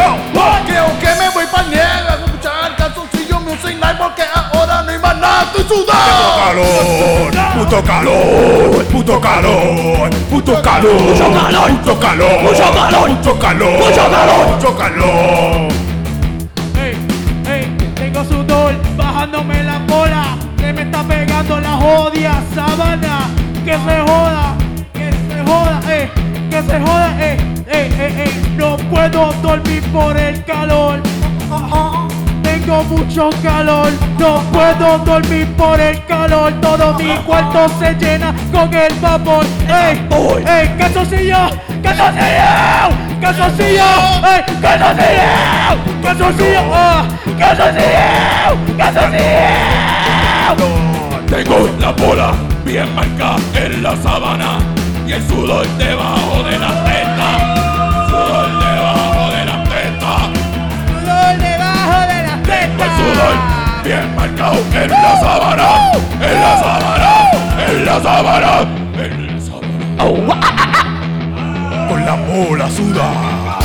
creo que me voy para nieve a escuchar calzoncillo music night porque ahora no hay más estoy sudado. calor, puto calor, puto calor, puto calor, mucho calor, puto calor, mucho calor, mucho calor, mucho calor, mucho calor. Ey, ey, tengo sudor bajándome la bola. Que me está pegando la jodia sábana. Que se joda, que se joda, eh, que se joda, eh, eh, eh, eh. No puedo dormir por el calor. Tengo mucho calor, no puedo dormir por el calor. Todo mi cuarto se llena con el vapor. ¡Ey! ¡Ey! ¡Calzoncillo! ¡Calzoncillo! ¡Calzoncillo! ¡Ey! ¡Calzoncillo! ¡Calzoncillo! ¡Ah! ¡Calzoncillo! ¡Calzoncillo! Tengo la bola bien marcada en la sabana y el sudor debajo de la sudor bien marcado en la sabana. En la sabana. En la sabana. En la sabana. Con la bola sudada.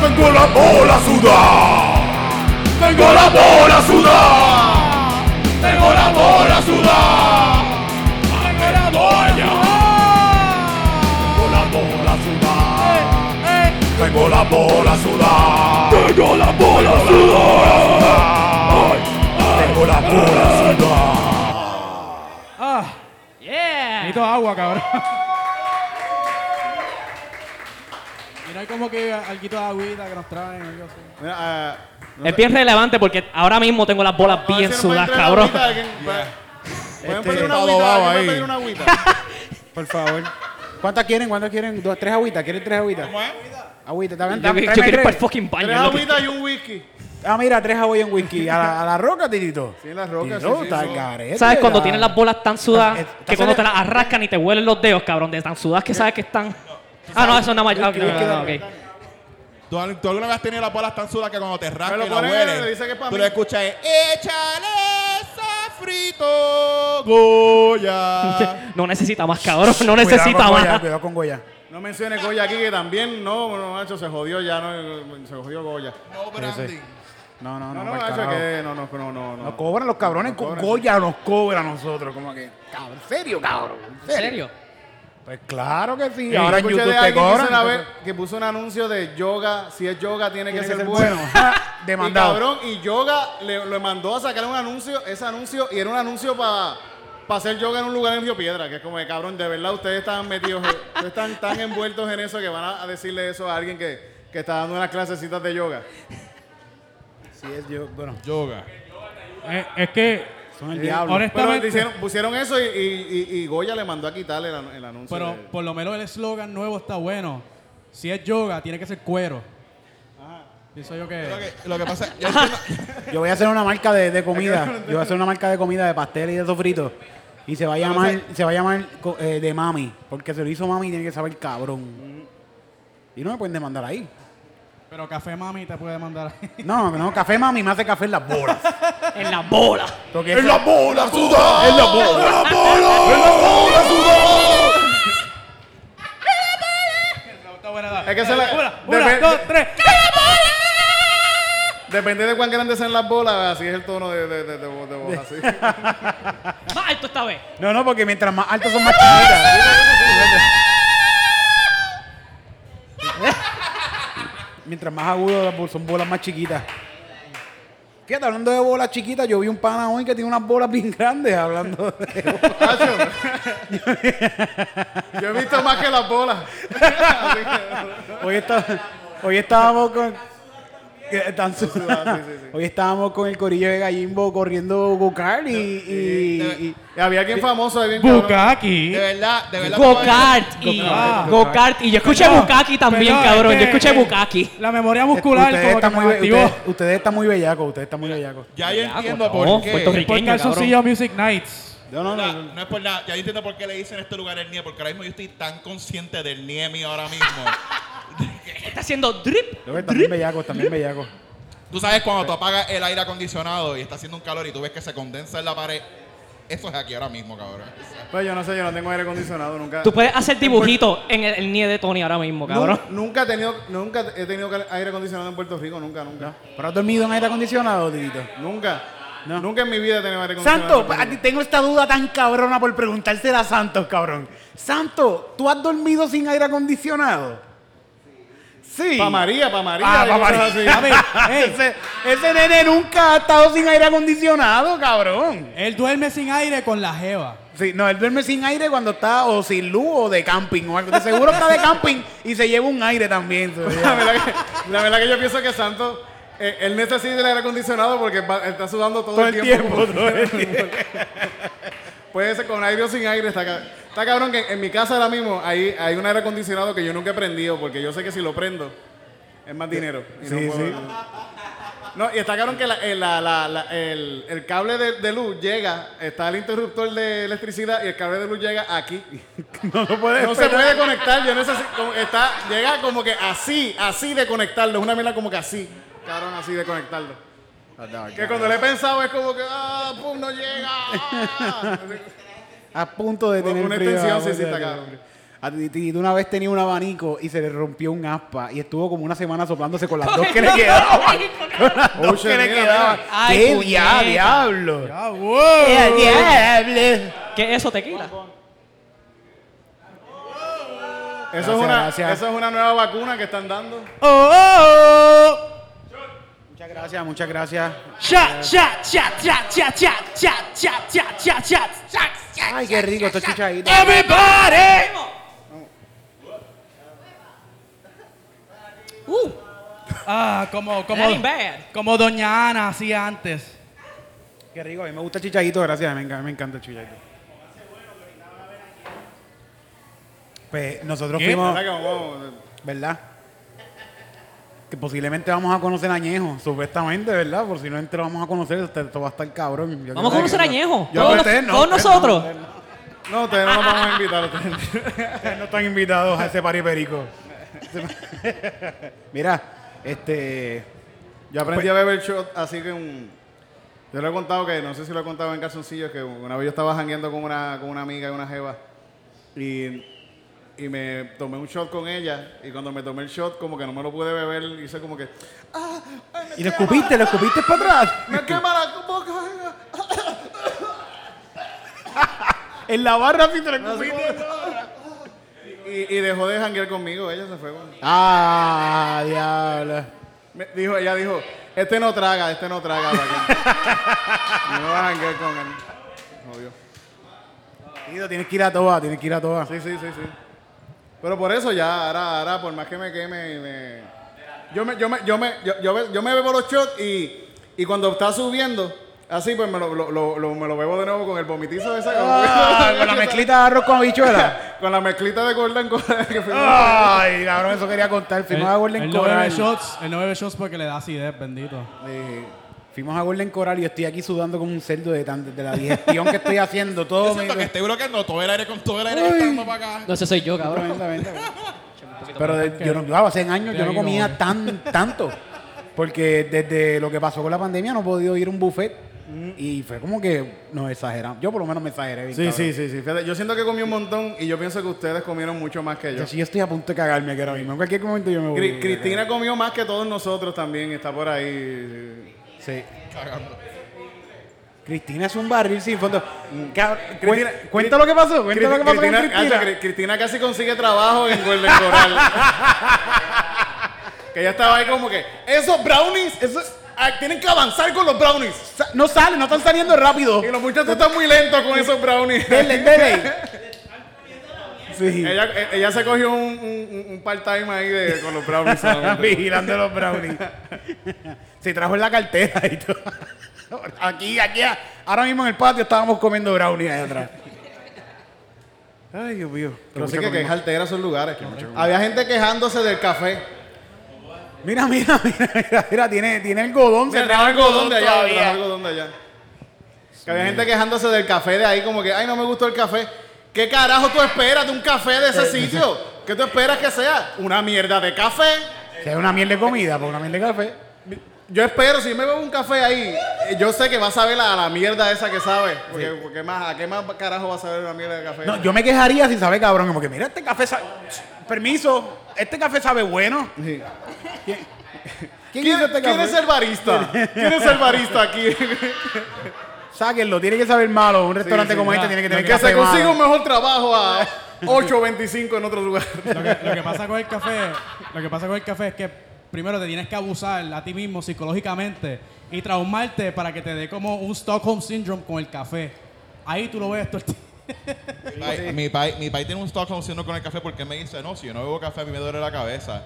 Tengo la bola sudada. Tengo la bola sudada. Tengo la bola sudada. ¡Tengo la bola! Tengo la bola sudada. Tengo la bola sudada. Sudada. ¡Ah! Yeah. Necesito agua, cabrón. no hay como que algo de agüita que nos traen, algo así. Mira, ah, no Es sé- bien relevante porque ahora mismo tengo las bolas a bien si pueden sudadas, cabrón. ¿Pueden Este, pedir una agüita? adobado ¿Alguien puede ahí. pedir una agüita? Por favor. ¿Cuántas quieren? ¿Cuántas quieren? Dos, tres agüitas. ¿Quieren tres agüitas? ¿Cómo es? Agüita, ¿está bien? Yo, yo quiero ir tres. para el fucking baño. Tres agüitas y un whisky. Ah, mira, tres Hawaiian whisky. ¿A la, a la roca, Titito? Sí, rocas. Tito, sí, sí, está sí. ¿Sabes cuando ya. tienes las bolas tan sudadas Está- está que cuando te las arrascan y te huelen los dedos, cabrón, de tan sudadas que sabes que están... Ah, no, eso nada más... ah, ok, ok, ok. ¿Tú, tú alguna vez has tenido las bolas tan sudas que cuando te rascas lo y la ponen, hueles, le dice que es pa' tú mí. le escuchas es, échale sofrito, Goya. No necesita más, cabrón, no Cuidado necesita con Goya, más. Cuidado con Goya. No menciones Goya aquí, que también, no, no, macho, se jodió ya, no, se jodió Goya. no branding. No, no, no. No, no, que no, no, no, no, no. Nos cobran los cabrones. con. Goya nos cobra a nosotros. Como que, cabrón, ¿en serio, cabrón? ¿En ¿En serio? Pues claro que sí. Y Ahora en escuché YouTube de te alguien que, cobran. hizo una vez que puso un anuncio de yoga, si es yoga tiene, Tiene que, que ser ser bueno. bueno. Y Demandado. cabrón, y yoga le, le mandó a sacar un anuncio, ese anuncio, y era un anuncio para hacer yoga en un lugar en Río Piedra, que es como de cabrón, de verdad ustedes están metidos, ustedes están tan envueltos en eso que van a, a decirle eso a alguien que, que está dando unas clasecitas de yoga. Sí, es yo. Bueno, Yoga. Eh, es que, son el diablo. honest- Pero Honestamente- hicieron- pusieron eso y, y, y- y Goya le mandó a quitarle el, anu- el anuncio. pero de- por lo menos el eslogan nuevo está bueno. Si es yoga, tiene que ser cuero. Pienso yo Lo que... que, lo que pasa yo voy a hacer una marca de, de comida. Yo voy a hacer una marca de comida de pastel y de sofrito. Y se va a llamar, se va a llamar eh, de mami. Porque se lo hizo mami y tiene que saber cabrón. Y no me pueden demandar ahí. Pero Café Mami te puede mandar. No, no, café mami me hace café en las bolas. En la bola. Porque ¡En eso- la bola, sudá! ¡En la bola! ¡En la bola! ¡En la bola, sudá! Es que se la- Una, dos, tres. Depende de cuán grandes sean las bolas, así es el tono de, de, de, de voz, de voz, así. Más alto esta vez. No, no, porque mientras más altas son más chiquitas. mientras más agudo las bol- son bolas más chiquitas. Fíjate, hablando de bolas chiquitas, yo vi un pana hoy que tiene unas bolas bien grandes hablando de Nacho, Yo he visto más que las bolas. Así que- Hoy, está, hoy estábamos con. Que están su- sí, sí, sí. Hoy estábamos con el corillo de Gallimbo corriendo go-kart y, y- y- Y había alguien famoso ahí. Bukaki. De verdad, de verdad. Go-kart y... Ah. Go-kart. Y yo escuché Perdón, Bukaki también, cabrón. Yo escuché Bukaki. La memoria muscular ustedes, como que muy, ustedes, ustedes están muy bellacos, ustedes están muy bellacos. Ya yo entiendo no, por qué. puertorriqueño. Cabrón. Music Nights. No, no, No, no. no es por nada. Ya yo entiendo por qué le dicen este lugar el NIE, porque ahora mismo yo estoy tan consciente del NIE mío ahora mismo. Está haciendo drip. Yo, Están bien bellacos, están bien bellacos. tú sabes cuando tú apagas el aire acondicionado y está haciendo un calor y tú ves que se condensa en la pared. Eso es aquí ahora mismo, cabrón. Pues yo no sé, yo no tengo aire acondicionado nunca. Tú puedes hacer dibujitos en el, el nie de Tony ahora mismo, cabrón. Nunca he tenido, nunca he tenido aire acondicionado en Puerto Rico, nunca, nunca. ¿Pero has dormido en aire acondicionado, Titito? Nunca. Nunca en mi vida he tenido aire acondicionado. Santo, en Puerto a ti Rico. tengo esta duda tan cabrona por preguntársela a Santos, cabrón. Santo, ¿tú has dormido sin aire acondicionado? Sí. Pa' María, pa' María. Ah, pa' María. así. A ver, ese, ese nene nunca ha estado sin aire acondicionado, cabrón. Él duerme sin aire con la jeva. Sí, no, él duerme sin aire cuando está o sin luz o de camping o algo. De seguro está de camping y se lleva un aire también. La verdad, que, la verdad que yo pienso que Santos, eh, él necesita el aire acondicionado porque va- está sudando todo, Todo el tiempo, todo el tiempo. Puede ser con aire o sin aire. Está, está cabrón que en mi casa ahora mismo hay, hay un aire acondicionado que yo nunca he prendido porque yo sé que si lo prendo es más dinero. Y no Sí, puedo- sí. No, y está cabrón que la- el, la- el- el cable de, de luz llega, está el interruptor de electricidad y el cable de luz llega aquí. No lo puedes No se puede conectar, yo necesito, está, llega como que así, así de conectarlo, es una mierda como que así, cabrón, así de conectarlo. Que cuando le he pensado es como que, ah, pum, no llega. ah. A punto de tener una frío, extensión, de está cabrón. A una vez tenía un abanico y se le rompió un aspa y estuvo como una semana soplándose con las dos que le quedaban. Con las dos que le mira, quedaban. mira. Ay, ¡Qué puñeta. dia- diablo! Wow. ¡Qué diablo! ¿Qué es eso, tequila? Eso, es una, gracias. eso es una nueva vacuna que están dando. Oh, oh, oh. Muchas gracias, muchas gracias. Shot, shot, shot, shot, shot, shot, shot, shot, shot, shot, shot, shot. Ay, qué rico, esto chichadito. Everybody. Ah, como, como, That ain't bad. como Doña Ana hacía antes. Qué rico, a mí me gusta el chichadito, gracias, me encanta, me encanta el chichadito. Pues nosotros ¿Qué? fuimos, ¿Verdad que posiblemente vamos a conocer a Añejo, supuestamente, ¿verdad? Por si no entre vamos a conocer, esto, esto va a estar cabrón. Yo Vamos a conocer a Añejo. Yo Todos ustedes nosotros. no. No, ustedes no nos vamos a invitar. ustedes. No están invitados a ese pari perico. Mira, este... Yo aprendí a beber shot así que un... Yo le he contado que, no sé si lo he contado en calzoncillos, que una vez yo estaba jangueando con una, con una amiga y una jeva y, y me tomé un shot con ella y cuando me tomé el shot como que no me lo pude beber, hice como que... ¡Ah! ay, me ¿Y lo escupiste? ¿Lo escupiste para atrás? ¡Me quema la boca! En la barra sí te lo Así escupiste. Y, y dejó de janguear conmigo, ella se fue. Ah, diablo. Me dijo, ella dijo, este no traga, este no traga. no va a janguear con él. Jodió. Tío, tienes que ir a toa, tienes que ir a toa. Sí, sí, sí, sí. Pero por eso ya, ahora, ahora por más que me queme, me... Yo me, yo me, yo me, yo, yo, yo me bebo los shots y, y cuando está subiendo, así pues me lo, lo, lo- lo- me lo bebo de nuevo con el vomitizo ese. Ah, con la mezclita de arroz con habichuela. con la mezclita de Gordon Coral que Ay, cabrón, eso quería contar. Fuimos a Golden él no bebe Coral. shots, él no bebe shots porque le da acidez, bendito. Eh, fuimos a Golden Coral y yo estoy aquí sudando como un cerdo de, tan- de la digestión que estoy haciendo. Todo Yo me... siento que estoy bloqueando todo el aire con todo el aire que está para acá. No, ese soy yo, cabrón. Pero de- yo no, yo hace años yo no comía que- tan tanto. Porque desde lo que pasó con la pandemia no he podido ir a un buffet. Y fue como que nos exageramos. Yo por lo menos me exageré. bien, Sí, cabrón. sí, sí, sí. Fíjate, yo siento que comí un montón y yo pienso que ustedes comieron mucho más que yo. Yo sí estoy a punto de cagarme aquí ahora mismo. En cualquier momento yo me voy. Cri- Cristina comió más que todos nosotros también, está por ahí. Sí. Cristina es un barril sin fondo. Cab- cuen- cuenta lo que pasó. Cuenta lo que pasó con Cristina, Cristina. Cristina casi consigue trabajo en Golden Coral. que ella estaba ahí como que, esos brownies, esos, ah, tienen que avanzar con los brownies. No sale, no están saliendo rápido. Y los muchachos están muy lentos con esos brownies. Dele, dele. Sí. ella, e- ella se cogió un, un, un part-time ahí de, con los brownies. Vigilando los brownies. Se trajo en la cartera y todo. Aquí, aquí, ahora mismo en el patio estábamos comiendo brownies ahí atrás. Ay, Dios mío. Pero sí mucha que comida. quejarte esos lugares. Había gente quejándose del café. Mira, mira, mira, mira, mira, tiene, tiene algodón. Se se trajo algodón de allá, todavía. trajo algodón de allá. Que había gente quejándose del café de ahí, como que, ay, no me gustó el café. ¿Qué carajo tú esperas de un café de ese sitio? ¿Qué tú esperas que sea? Una mierda de café. Que es una miel de comida, porque una miel de café. Yo espero, si me bebo un café ahí, eh, yo sé que va a saber la, la mierda esa que sabe. Porque, porque más, ¿a qué más carajo va a saber una mierda de café? No, yo me quejaría si sabe cabrón, como que mira, este café sabe. Permiso, este café sabe bueno. Sí. ¿Quién, ¿Quién, hizo este quién es el barista? ¿Quién es el barista aquí? Sáquenlo, tiene que saber malo. Un restaurante sí, como ya. este tiene que tener que café se consiga malo. un mejor trabajo a 8.25 en otro lugar. Lo que, lo que pasa con el café, lo que pasa con el café es que primero te tienes que abusar a ti mismo psicológicamente y traumarte para que te dé como un Stockholm Syndrome con el café. Ahí tú lo ves todo el Mi país mi pai tiene un Stockholm Syndrome con el café porque me dice, no, si yo no bebo café a mí me duele la cabeza.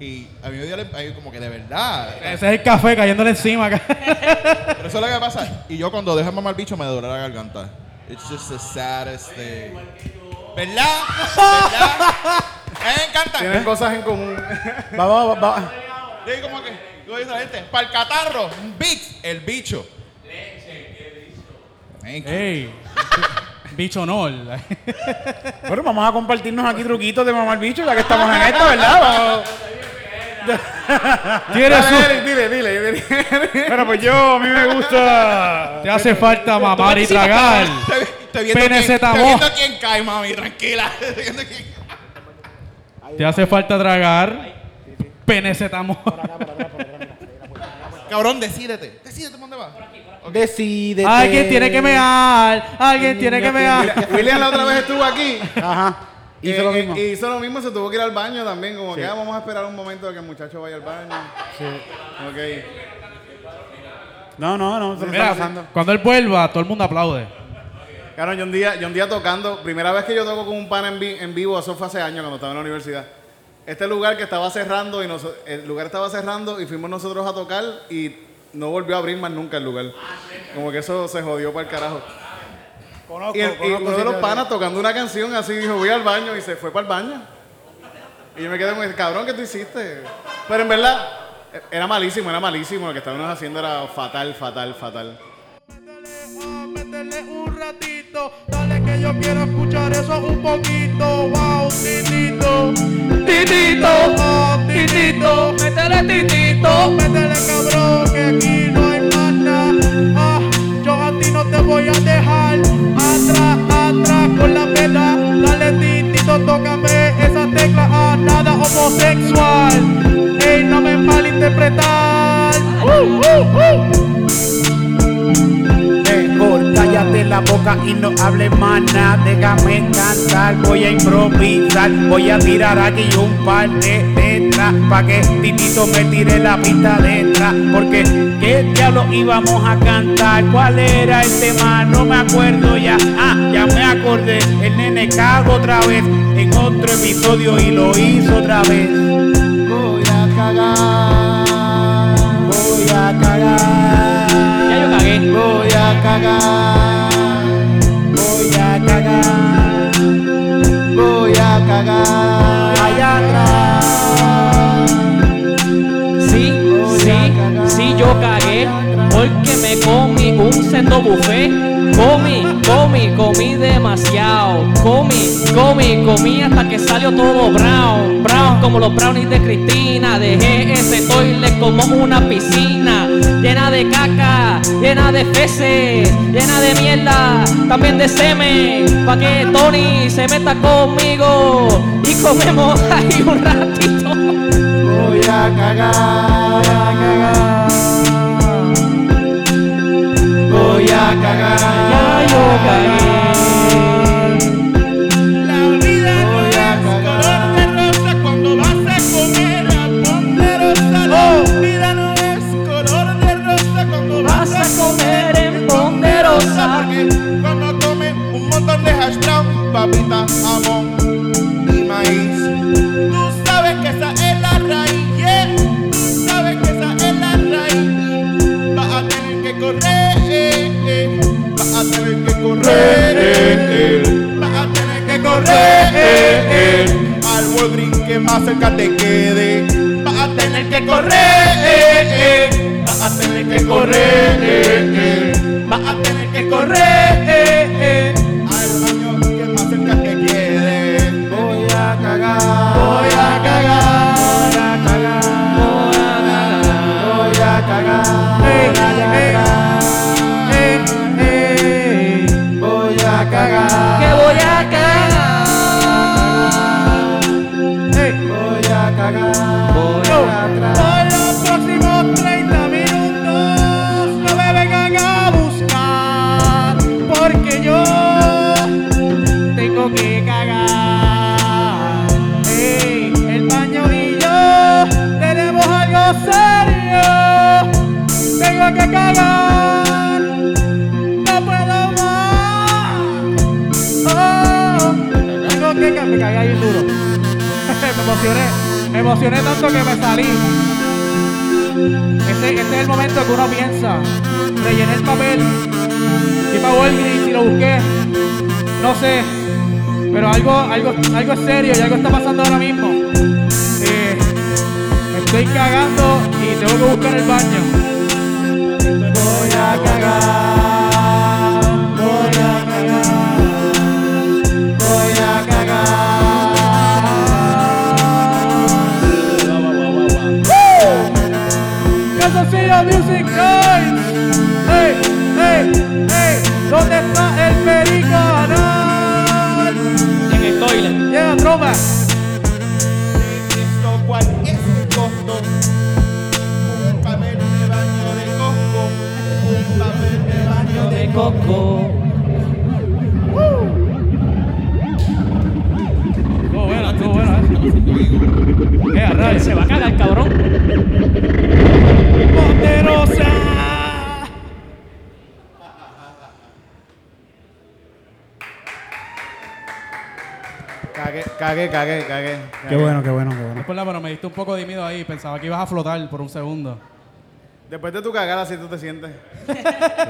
Y a mí me ahí como que de verdad. Ese es el café cayéndole encima acá. Pero eso es lo que pasa. Y yo cuando dejo de mamar bicho me duele la garganta. It's just the saddest thing. ¿Verdad? ¿Verdad? Me encanta. Tienen cosas en común. Va, va, va, va. Yo digo como que, yo digo a la gente, para el catarro, un Bix, el bicho. Thank you. Ey, bicho no. Bueno, vamos a compartirnos aquí truquitos de mamar bicho, ya que estamos en esto, ¿verdad? Vamos. Tienes Dale, un- Eric, dile, dile, dile. Bueno, pues yo, a mí me gusta. Te hace falta mamar y tragar. Estoy, estoy viendo quién, estoy viendo quién cae, mami, tranquila. Estoy viendo quién Te hace falta tragar. Penezetamo. Cabrón, decídete. Decídete, ¿dónde vas? Decídete. Alguien tiene que mear. Alguien tiene que mear. William la otra vez estuvo aquí. Ajá. Hizo Eh, lo eh, mismo. Y hizo lo mismo, se tuvo que ir al baño también. Como que ah, vamos a esperar un momento a que el muchacho vaya al baño. Ok. No, no, no, eso no Mira, está pasando. cuando él vuelva, todo el mundo aplaude. Claro, yo un día, yo un día tocando, primera vez que yo toco con un pan en, vi- en vivo, eso fue hace años cuando estaba en la universidad. este lugar que estaba cerrando y noso- el lugar estaba cerrando y fuimos nosotros a tocar y no volvió a abrir más nunca el lugar. Como que eso se jodió para el carajo. Conozco, Y, el- y conozco uno de los panas tocando una canción así dijo, voy al baño y se fue para el baño. Y yo me quedé como, cabrón, ¿qué tú hiciste? Pero en verdad, era malísimo, era malísimo. Lo que estábamos haciendo era fatal, fatal, fatal. Métele un ratito, dale que yo quiero escuchar eso un poquito. Wow, titito, titito, titito, métele titito, métele cabrón, que aquí no hay más nada. Ah, yo a ti no te voy a dejar con la pena. Dale titito, tócame esa tecla, ah, nada homosexual. Ey, no me malinterpretar. Uh, uh, uh. Mejor cállate la boca y no hables más nada. Déjame cantar, voy a improvisar. Voy a tirar aquí un par de letras. Pa' que Titito me tire la pista detrás. Porque qué diablo íbamos a cantar. ¿Cuál era el tema? No me acuerdo ya. Ah, ya me acordé. El nene cago otra vez en otro episodio y lo hizo otra vez. Voy a cagar, Voy a cagar. Ya yo cagué. voy a cagar, Voy a cagar. voy a cagar. Allá atrás. Yo cagué porque me comí un sendo buffet. Comí, comí, comí demasiado. Comí, comí, comí hasta que salió todo brown. Brown como los brownies de Cristina. Dejé ese toilet como una piscina. Llena de caca, llena de feces, llena de mierda, también de semen. Pa' que Tony se meta conmigo y comemos ahí un ratito. Voy a cagar, voy a cagar. Ya yo cagué. La vida no a es cagar. color de rosa cuando vas a comer a ponderosa. La vida no es color de rosa cuando vas, Vas a comer en ponderosa. Porque cuando comes un montón de hash brown, papita, jamón y maíz. Más cerca te quede. Vas a tener que correr, eh, eh. vas a tener que correr, eh, vas a tener que correr No puedo más. Oh, tengo que. Me cagué ahí duro. me emocioné, me emocioné tanto que me salí. Este, este es el momento que uno piensa. Rellené el papel, fui para Walgreens y lo busqué. No sé, pero algo, algo, algo es serio y algo está pasando ahora mismo. Eh, me estoy cagando y tengo que buscar el baño. Voy a cagar, voy a cagar, voy a cagar. Calzoncillo Music Night. Hey, hey, hey, ¿dónde está el perico anal? En el toilet. Yeah, throwback. De coco. Estuvo buena, estuvo buena. eh. Eh, rayos. Se va a cagar, cabrón. Ponderosa. Cagué, cagué Cagué, cagué, cagué. Qué bueno, qué bueno, qué bueno. Disculpa, pero me diste un poco de miedo ahí. Pensaba que ibas a flotar por un segundo. Después de tu cagada, así tú te sientes.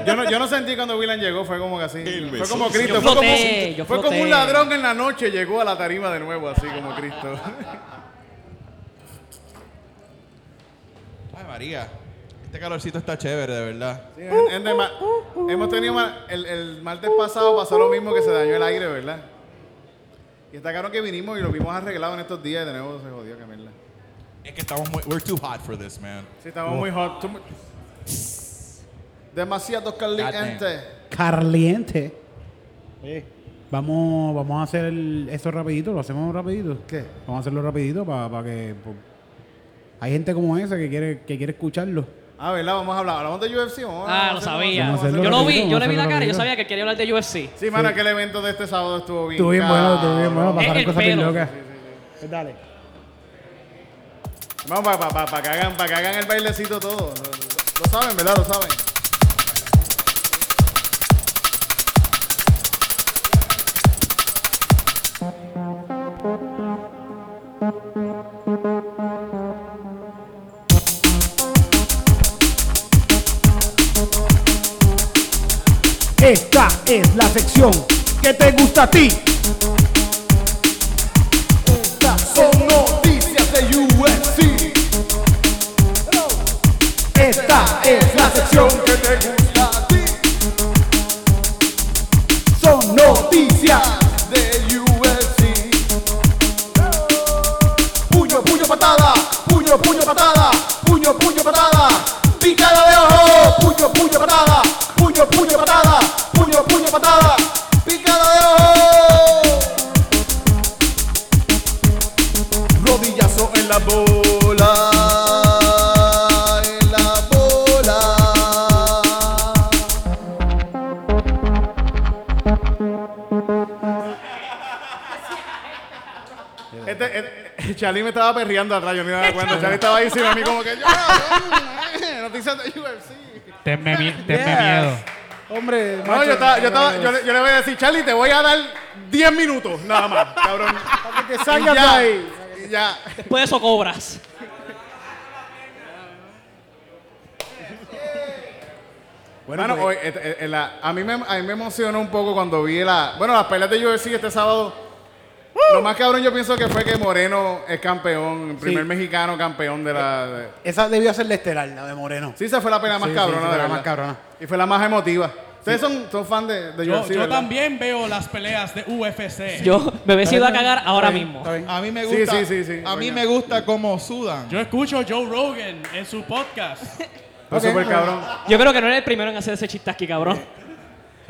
Yo no, yo no sentí cuando Willan llegó, fue como que así. Fue como Cristo. Yo Fue, como, floté, yo fue como floté. un ladrón en la noche, llegó a la tarima de nuevo, así como Cristo. Ay, María. Este calorcito está chévere, de verdad. Sí, en- hemos tenido ma- el, el martes pasado pasó lo mismo que se dañó el aire, ¿verdad? Y está claro que vinimos y lo vimos arreglado en estos días y de nuevo se jodió, Camila. Es que estamos muy... We're too hot for this, man. Sí, estamos muy hot. Too mu- Demasiado caliente. Carliente. Vamos, vamos a hacer el- eso rapidito, lo hacemos rapidito. ¿Qué? Vamos a hacerlo rapidito para que po- hay gente como esa que quiere que quiere escucharlo. Ah, ¿verdad? Vamos a hablar. ¿Hablamos de UFC? Vamos a- Ah, vamos lo a sabía. vamos a hacerlo Yo lo rapidito, vi, yo vamos le a vi la hacerlo cara y yo rapidito. sabía que quería hablar de UFC. Sí, mano, que el evento de este sábado estuvo bien. Estuvo bien bueno, estuvo bien bueno, cabrón. pasaron cosas bien pelo. locas. Pues dale. Vamos para pa, pa, pa que hagan, que hagan el bailecito todo. Lo saben, ¿verdad? Lo saben. Esta es la sección que te gusta a ti. Que te gusta estaba perreando atrás, yo no me daba cuenta. Charlie estaba ahí encima de mí como que yo, no, noticias de UFC. Tenme, mi- tenme Yeah. miedo. Hombre, No, macho, yo, estaba, yo, estaba, yo, le, yo le voy a decir, Charlie, te voy a dar 10 minutos, nada más, cabrón. Para que te salgas de ahí. Y ya. Después de eso cobras. Bueno, Bueno, pues, hoy, eh, eh, eh, la- a, mí me, a mí me emocionó un poco cuando vi la... Bueno, las peleas de UFC este sábado. Lo más cabrón yo pienso que fue que Moreno es campeón, el primer Sí. mexicano campeón de la... de- esa debió ser la estelar, la de Moreno. Sí, esa fue la pelea más Sí, cabrona, sí, de la verdad. más cabrona. Y fue la más emotiva. Ustedes son, son fan de, de Yo, UFC, yo ¿verdad? también veo las peleas de UFC. Yo me hubiera ido a cagar ahora mismo. A mí me Sí, gusta... sí, sí, sí. A mí Coño. me gusta cómo sudan. Yo escucho Joe Rogan en su podcast. Fue súper cabrón. Yo creo que no eres el primero en hacer ese chiste aquí, cabrón.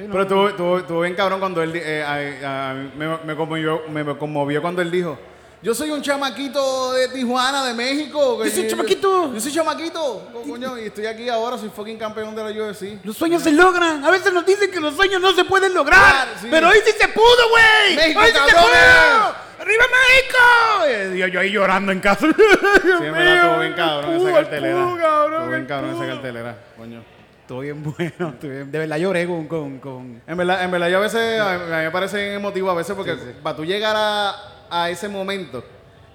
Pero estuvo, estuvo- estuvo bien cabrón cuando él eh, a- a- me, me conmovió, me, me conmovió cuando él dijo, yo soy un chamaquito de Tijuana, de México. Yo soy chamaquito. Yo soy chamaquito. Co- coño, y estoy aquí ahora, soy fucking campeón de la UFC. Los sueños se logran. A veces nos dicen que los sueños no se pueden lograr. Claro, sí. Pero hoy sí se pudo, güey. México, hoy sí se cabrones. pudo. ¡Arriba México! Y yo, yo ahí llorando en casa. Sí, en verdad, estuvo bien cabrón esa cartelera. Estuvo bien cabrón esa cartelera, coño. Estuvo bien bueno. estuvo bien- De verdad lloré con... con, con... En verdad, en verdad yo a veces, a mí me parece bien emotivo a veces porque para tú llegar a, a ese momento,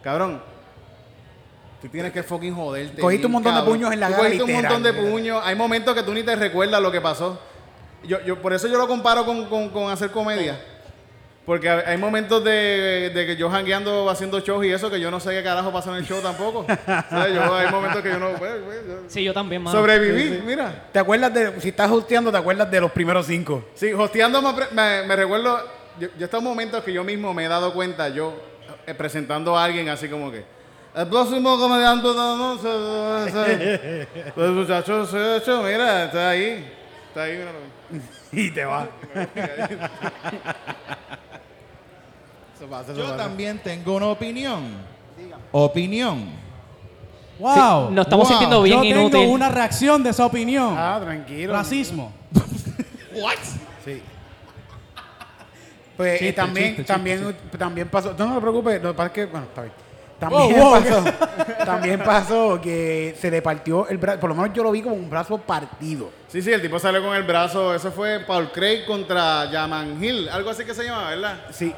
cabrón, tú tienes que fucking joderte. Cogiste un montón de puños en la cara, Cogiste un montón de puños. Hay momentos que tú ni te recuerdas lo que pasó. Yo, yo, por eso yo lo comparo con, con- con hacer comedia. Porque hay momentos de, de que yo jangueando haciendo shows y eso que yo no sé qué carajo pasa en el show tampoco. ¿Sabes? Yo, hay momentos que yo no... pues, pues, yo- Sí, yo también, mano. Sobreviví, mira. ¿Te acuerdas de... Si estás hosteando, te acuerdas de los primeros cinco? Sí, hosteando me, pre- me- me recuerdo, yo, yo estos momentos que yo mismo me he dado cuenta, yo eh, presentando a alguien así como que, el próximo comediante de la noche, pues muchachos, hecho, mira, está ahí, está ahí, míralo. Y te Yo también tengo una opinión. Opinión. ¡Wow! Nos estamos Wow. sintiendo bien Yo inútil. tengo una reacción de esa opinión. Ah, tranquilo. Racismo. Sí. Pues Chiste, eh, también, chiste, chiste, también, también pasó. No, no te preocupes, lo que pasa es que, bueno, está bien. También Wow, wow. pasó, también pasó que se le partió el brazo, por lo menos yo lo vi como un brazo partido. Sí, sí, el tipo salió con el brazo, eso fue Paul Craig contra Jaman Hill, algo así que se llama, ¿verdad? Sí.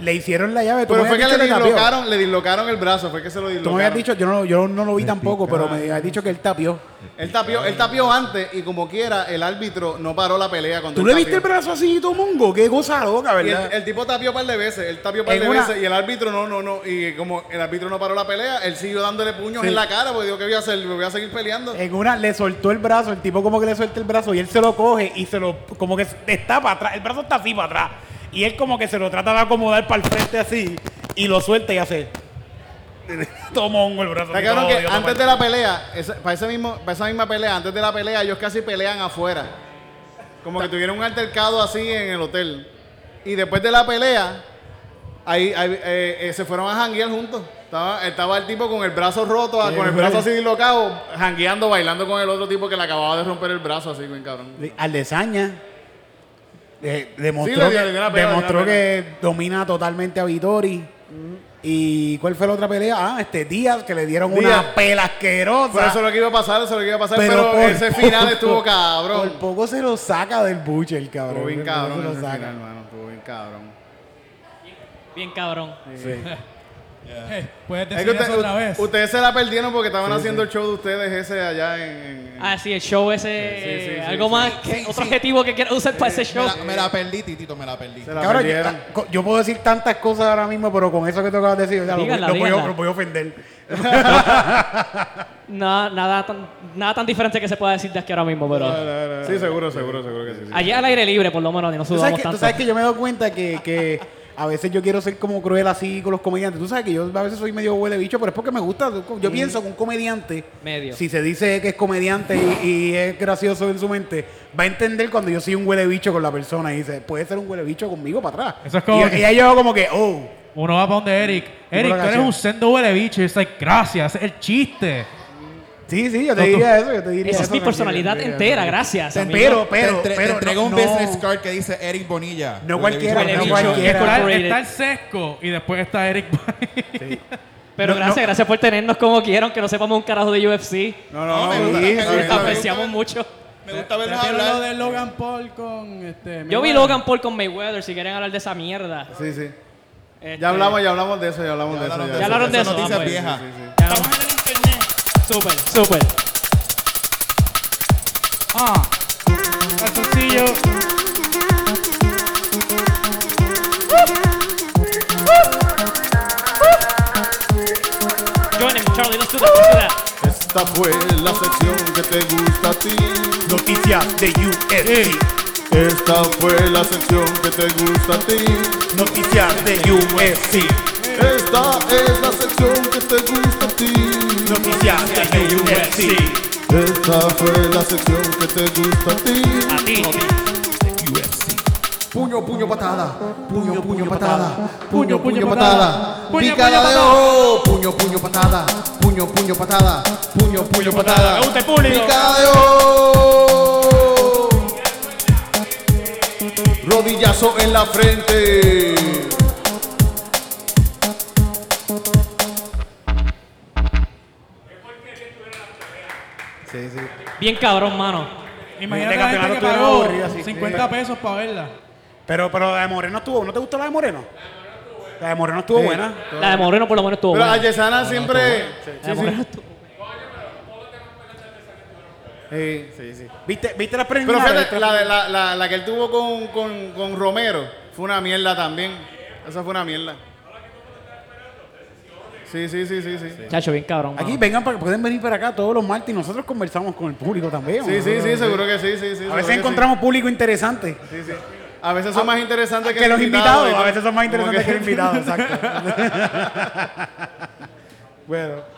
Le hicieron la llave. Tú Pero fue que le dislocaron, le dislocaron el brazo, fue que se lo Tú me dislocaron. habías dicho, yo no, yo no lo vi tampoco, pero me habías dicho que él tapió. Él tapió, él tapió antes y como quiera, el árbitro no paró la pelea cuando ¿Tú le viste el brazo así, todo mongo? Qué cosa loca, Y el, ¿verdad? el tipo tapió un par de veces, él tapió un par En de una- veces y el árbitro no, no, no. Y como el árbitro no paró la pelea, él siguió dándole puños Sí. en la cara porque dijo que voy a hacer, me voy a seguir peleando. En una le soltó el brazo, el tipo como que le suelta el brazo y él se lo coge y se lo, como que está para atrás, el brazo está así para atrás. Y él como que se lo trata de acomodar para el frente así y lo suelta y hace... Todo mongo el brazo. Está claro que antes de la pelea, para, ese mismo, para esa misma pelea, antes de la pelea, ellos casi pelean afuera. Como que tuvieron un altercado así en el hotel. Y después de la pelea, ahí, ahí, eh, eh, se fueron a janguear juntos. Estaba, estaba el tipo con el brazo roto, Sí, con el brazo así dislocado, jangueando, bailando con el otro tipo que le acababa de romper el brazo así, bien cabrón. Al desaña. Eh, demostró Sí, que, demostró que domina totalmente a Vittori. ¿Y cuál fue la otra pelea? Ah, este Díaz, que le dieron Díaz. una pela asquerosa. Pero eso es lo que iba a pasar, eso es lo que iba a pasar, pero, por ese final estuvo cabrón. Por poco se lo saca del buche el cabrón. Estuvo bien cabrón se lo ese saca. final, hermano, estuvo bien cabrón. Bien cabrón. Que decir usted- eso otra vez. ustedes se la perdieron porque estaban haciendo el show de ustedes ese allá en... en- Ah, sí, el show ese. Sí, sí, sí, algo sí. más, que, Sí, otro sí. adjetivo que quieras usar para ese show. Me la, me la perdí, Titito, me la perdí. se la Cabrón, yo, puedo decir tantas cosas ahora mismo, pero con eso que te acabas de decir, ya lo, voy- Dígala, lo voy, a- dígala. lo voy a ofender. Nada, nada, tan, nada tan diferente que se pueda decir de aquí ahora mismo, pero. Sí, seguro, seguro, seguro que sí. sí. Allí al aire libre, por lo menos, y no ¿Tú sabes, sudamos que, tú tanto. sabes que yo me he dado cuenta que, que a veces yo quiero ser como cruel así con los comediantes. Tú sabes que yo a veces soy medio huele bicho, pero es porque me gusta. Yo pienso que un comediante, Medio. si se dice que es comediante y, y es gracioso en su mente, va a entender cuando yo soy un huele bicho con la persona y dice, puede ser un huele bicho conmigo para atrás. Eso es como y, que- y ahí yo como que, oh. Uno va para donde Eric. Eric, tú eres un sendo huele bicho. Y es like, gracias, ese es el chiste. Sí, sí, yo te diría eso, yo te diría Esa eso. es mi personalidad entera, eso. gracias. Amigo. Pero, Te, pero, te pero, entregó un no- business card que dice Eric Bonilla. No cualquiera, no bicho. cualquiera. Está, el sesco y después está Eric. Pero No, gracias, no. gracias por tenernos como quieran, que no sepamos un carajo de UFC. No, No, no, me gusta, sí. Apreciamos mucho. Me gusta verlos Prefiero lo hablar. de Logan Paul con este. Yo vi. Logan Paul con Mayweather, si quieren hablar de esa mierda. Sí, sí. Este, Ya hablamos, ya hablamos de eso, ya hablamos Ya de eso. hablaron Ya hablaron de eso. Noticias ah, pues. viejas. Sí, sí. Súper, súper. Ah. Calzoncillo. Join him, Charlie, let's do that, let's do that. Esta fue la sección que te gusta a ti. Noticias de UFC. Esta fue la sección que te gusta a ti. Noticias de UFC. Esta es la sección que te gusta a ti. Noticias de UFC. Esta fue la sección que te gusta a ti. A ti. Puño, puño, patada. Puño, puño, patada. Puño, puño, patada. Puño, de patada. ojo. Puño, puño, patada. Puño, puño, patada. Puño, puño, patada. Picada de ojo. Rodillazo en la frente. Sí, sí. Bien cabrón, mano. Imagínate la gente que pagó aburrido así. 50 pesos para verla. Pero, pero la de Moreno estuvo. ¿No te gustó la de Moreno? La de Moreno estuvo Sí. buena. La de Moreno por lo menos estuvo Pero buena. Ayesana siempre. La de. Moreno estuvo- Sí, sí, sí. ¿Viste, ¿viste las Pero fíjate, la, la, la, la que él tuvo con, con, con Romero fue una mierda también. Esa fue una mierda. Sí, sí, sí, sí, sí. Chacho, bien cabrón. mano. Aquí vengan, para, pueden venir para acá todos los martes y nosotros conversamos con el público también. Sí, sí, sí, seguro que sí, sí, sí. A veces que encontramos público interesante. Sí, sí. A veces son más interesantes que, Que los invitados, a veces son más interesantes que, los invitados, exacto. Bueno.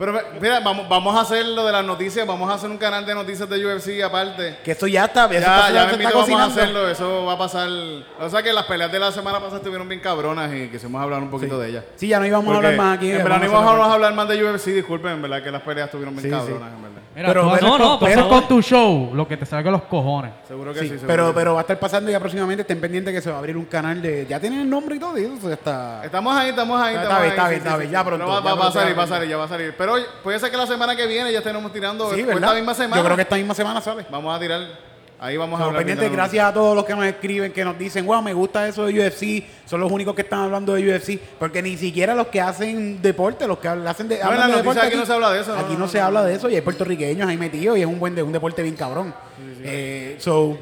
Pero mira, vamos, vamos a hacer lo de las noticias, vamos a hacer un canal de noticias de UFC aparte. que esto ya está, eso Ya, está, ya se me está invito, vamos a cocinando. hacerlo, eso va a pasar. O sea que las peleas de la semana pasada estuvieron bien cabronas y quisimos hablar un poquito de ellas. Sí, ya no íbamos a hablar más aquí. En verdad no a íbamos a hablar más de UFC, disculpen, en verdad que las peleas estuvieron bien Sí, sí. cabronas, en verdad. Mira, Pero- haces no, con, no, por favor. con tu show lo que te salga a los cojones. Seguro que Sí, sí. seguro pero, que pero va a estar pasando ya próximamente. Estén pendientes que se va a abrir un canal de. Ya tienen el nombre y todo. Y eso ya está. Estamos ahí, estamos ahí. Está bien, está bien, está bien, ya pronto, Pero va, ya a salir, ya va a salir, ya va a salir. Pero oye, puede ser que la semana que viene ya estemos tirando. Sí, ¿verdad? esta misma semana. Yo creo que esta misma semana sale. Vamos a tirar. Ahí vamos a Estamos hablar. gracias a todos los que nos escriben, que nos dicen, wow, me gusta eso de UFC, son los únicos que están hablando de UFC, porque ni siquiera los que hacen deporte, los que hacen de, No, la de deporte aquí no se habla de eso, Aquí no, no, no, se habla de eso y hay puertorriqueños ahí metidos y es un buen de, un deporte bien cabrón. Eh, so,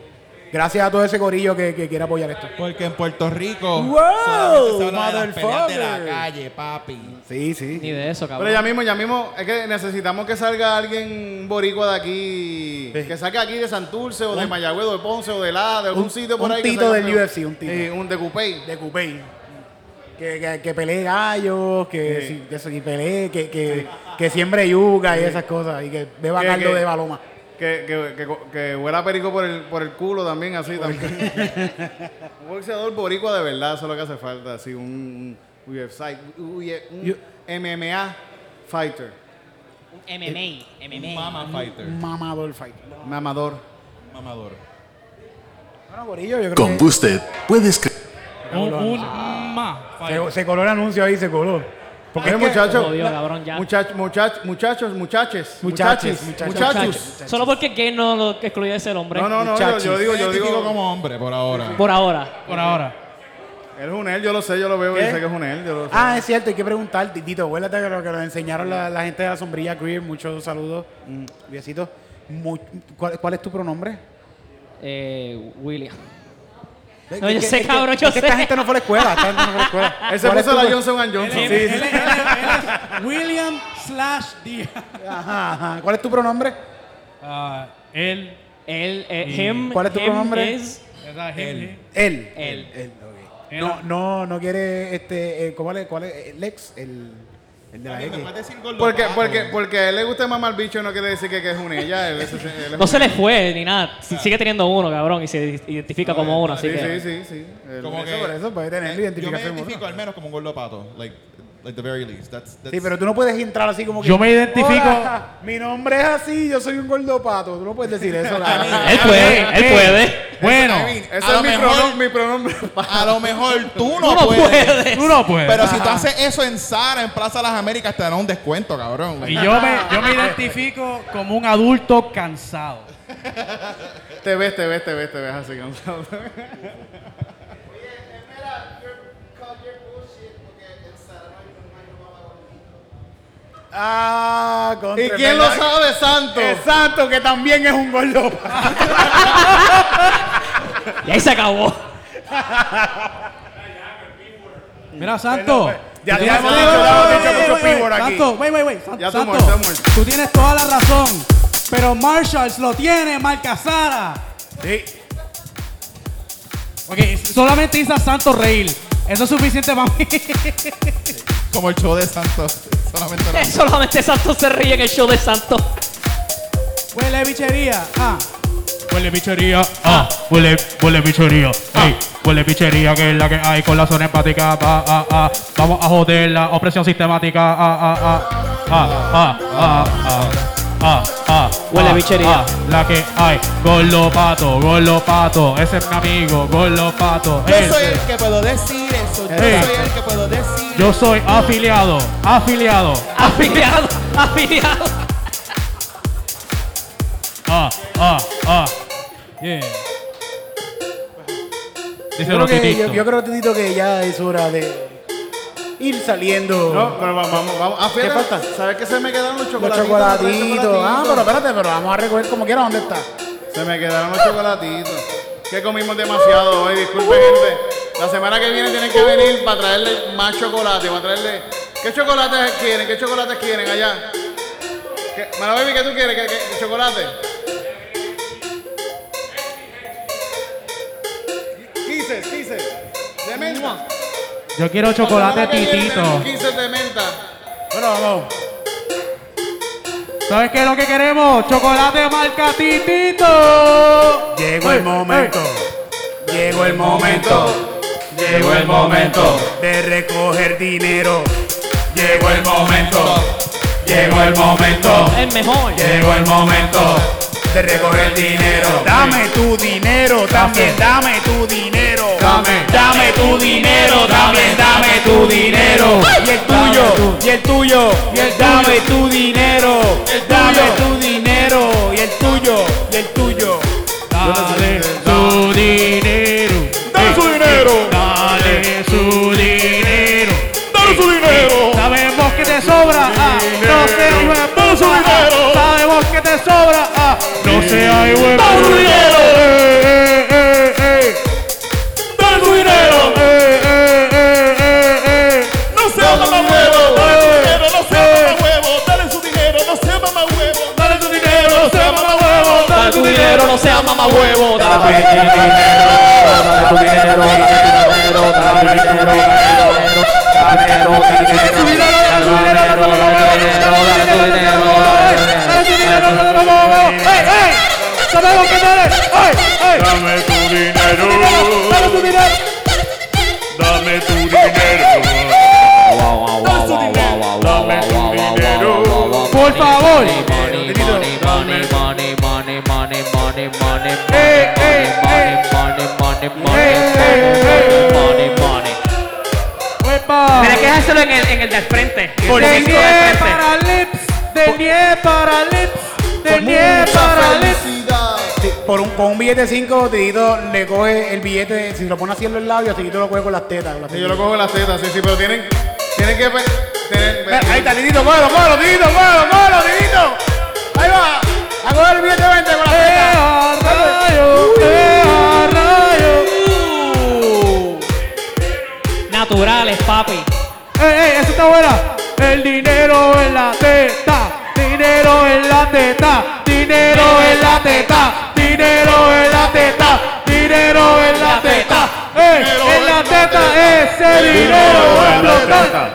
gracias a todo ese corillo que, que quiere apoyar esto. Porque en Puerto Rico Wow, solamente se habla de las peleas de la calle, papi. Sí, sí. Ni de eso, Pero cabrón. ya mismo, ya mismo, es que necesitamos que salga alguien boricua de aquí, que saque aquí de Santurce o de Mayagüez o de Ponce o de la, de algún Un- sitio por un ahí. que tito salga del. UFC, un tito. Sí, un de Cupey. de Coupé. Que, que, que pelee gallos, que, sí, que, sí, pelee, que, que, que siembre yuca y esas cosas, y que beba Que- caldo que- de baloma. Que, que, que, que huela perico por el, por el culo también, así también. un boxeador boricua de verdad, eso es lo que hace falta, así un, un UFC, un Yo- MMA fighter, MMA, MMA. Mama fighter. Un mamador fight. mamador. Mamador. Bueno, yo creo Con que usted puedes creer. Un, un ma. se, se coló el anuncio ahí, se coló. Porque es muchachos, Jodido, cabrón, ya. muchachos, muchachos, muchachos, muchaches, Muchachos, muchachos. Solo porque gay no lo excluye de ser hombre. No, no, no, yo, digo, yo digo, como hombre por ahora. Por ahora. Por ahora. él es un él, yo lo sé, yo lo veo y ¿Qué? sé que es un él, yo lo sé. Ah, es cierto, hay que preguntar, Titito, acuérdate que lo que nos enseñaron la, la gente de la sombrilla Greer, muchos saludos, mm, besitos. ¿cuál, cuál es tu pronombre? Eh, William. Es No, yo que- sé, cabrón, yo que Esta sé. gente no fue a la escuela, esta gente no fue a la escuela. Él se ¿Cuál es puso la Johnson and Johnson. Él es William slash Díaz. Ajá, ajá. ¿Cuál es tu pronombre? Ah, él. Él, eh, him, ¿Cuál es tu him pronombre? is- ¿verdad? Él. Él. Él. Él, ok. No, no, no quiere, este, eh, ¿cuál es? ¿Cuál es? Lex, el, el de la ¿Me X. Porque, porque, porque a él le gusta mamar bicho no quiere decir que, que es un ella. Él, es- él es No un- se le fue ni nada. Si- Sigue teniendo uno, cabrón, y se identifica como uno, así Sí, que. sí, sí, sí. Él- Como Eso, que- por eso puede tener Yo me identificación. identifico ¿no? al menos como un gordo pato. Like, like the very least. That's, that's Sí, pero tú no puedes entrar así como que. Yo me identifico- "Hola, mi nombre es así, yo soy un gordo pato. Tú no puedes decir eso. cabrón. Él puede, él puede. Bueno, I mean, Ese a es lo mi, mejor- pronom- mi pronombre. A lo mejor tú no, Tú no puedes. puedes. tú no puedes. Pero si tú haces eso en Sara, en Plaza Las Américas, te dan un descuento, cabrón. Y yo me, yo me identifico como un adulto cansado. te ves, te ves, te ves, te ves así cansado. Ah, contra, ¿Y quién lo sabe, Santo? El santo que también es un gordo. Y ahí se acabó. Mira, Santo. Ya hemos dicho, wait, ya hemos dicho wait, mucho pívor aquí. Santo, wait, wait, wait. San- Ya tú Santo, muerto, ya muerto. tú tienes toda la razón. Pero Marshalls lo tiene, marca Sara. Sí. Ok, solamente hizo a Santo reír. Eso es suficiente para mí. Como el show de Santos. Solamente la- Solamente Santos se ríe en el show de Santos. Huele bichería. Ah. Huele bichería. Ah. Huele, huele bichería. Ey, huele bichería que es la que hay con la zona empática. Ah, ah, ah. Vamos a joder la opresión sistemática. Ah, ah, ah. Ah, ah, ah, ah. Ah, ah, Huele ah, bichería. ah. la que hay. Gordo pato, gordo pato. Ese es mi amigo, gordo pato. Yo Ese. soy el que puedo decir eso. Yo soy el que puedo decir. Yo soy afiliado, afiliado. Afiliado, afiliado. Ah, ah, ah. Yeah. Yo creo, que, yo, yo creo, Titito, que ya es hora de ir saliendo. No, pero vamos, vamos. vamos. Ah, fíjate, ¿Qué falta? ¿Sabes que se me quedaron los los chocolatitos? chocolatitos. Ah, pero espérate, pero vamos a recoger como quiera. ¿Dónde está? Se me quedaron los chocolatitos. Que comimos demasiado hoy, disculpen gente. La semana que viene tienen que venir para traerle más chocolate. Para traerle. ¿Qué chocolates quieren? ¿Qué chocolates quieren allá? ¿Qué? Mara baby, ¿qué tú quieres? ¿Qué, qué- qué chocolate? Quises, quises. De menta. Yo quiero La chocolate semana que viene titito. tenemos Quises de menta. Bueno, vamos. ¿Sabes qué es lo que queremos? Chocolate marca titito. Llegó el momento. Llegó el momento. Llegó el momento, de recoger dinero. llegó el momento, llegó el momento, El mejor. llegó el momento. De recoger dinero. Dame tu dinero, también dame tu dinero. Dame. dame tu dinero, también dame tu dinero. Y el tuyo, y el tuyo, y el dame tu dinero. Dame tu dinero, y el tuyo, y el tuyo. Hey, hey! ¡Sabemos que no eres! ¡Ay! ¡Ay! Dame tu dinero. Dame tu dinero. Dame tu dinero. Dame tu dinero. Dame tu dinero. Por favor. Eh, eh, eh. Es que en el, en el del frente. De cinco para lips, de nie para lips, de nie para lips. Por un, con un billete de 5, Tito le coge el billete, si lo pone así en los labios, Tito lo coge con las tetas. Con las Sí, yo lo cojo en las tetas, sí, sí, pero tienen, tienen que... pe- tener- Mira, Ahí está, Titito, cógelo, cógelo, Titito, cógelo, cógelo, Titito. Ahí va, a coger el billete de 20 con las ¡Eh, tetas. Naturales, papi.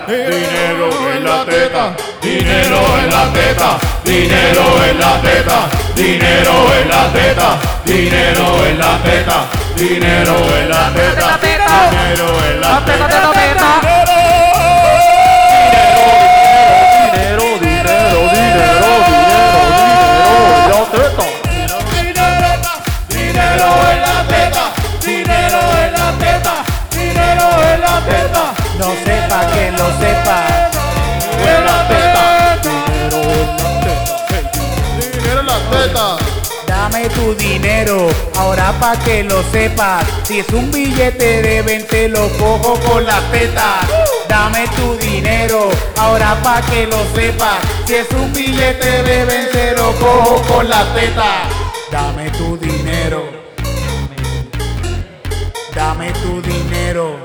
Dinero en la teta, dinero en la teta, dinero en la teta, dinero en la teta, dinero en la teta, dinero en la teta, dinero en la teta. Dinero, tu dinero, ahora pa' que lo sepas. Si es un billete de 20, lo cojo con la teta. Dame tu dinero, ahora pa' que lo sepas. Si es un billete de 20, lo cojo con la teta. Dame tu dinero. Dame tu dinero.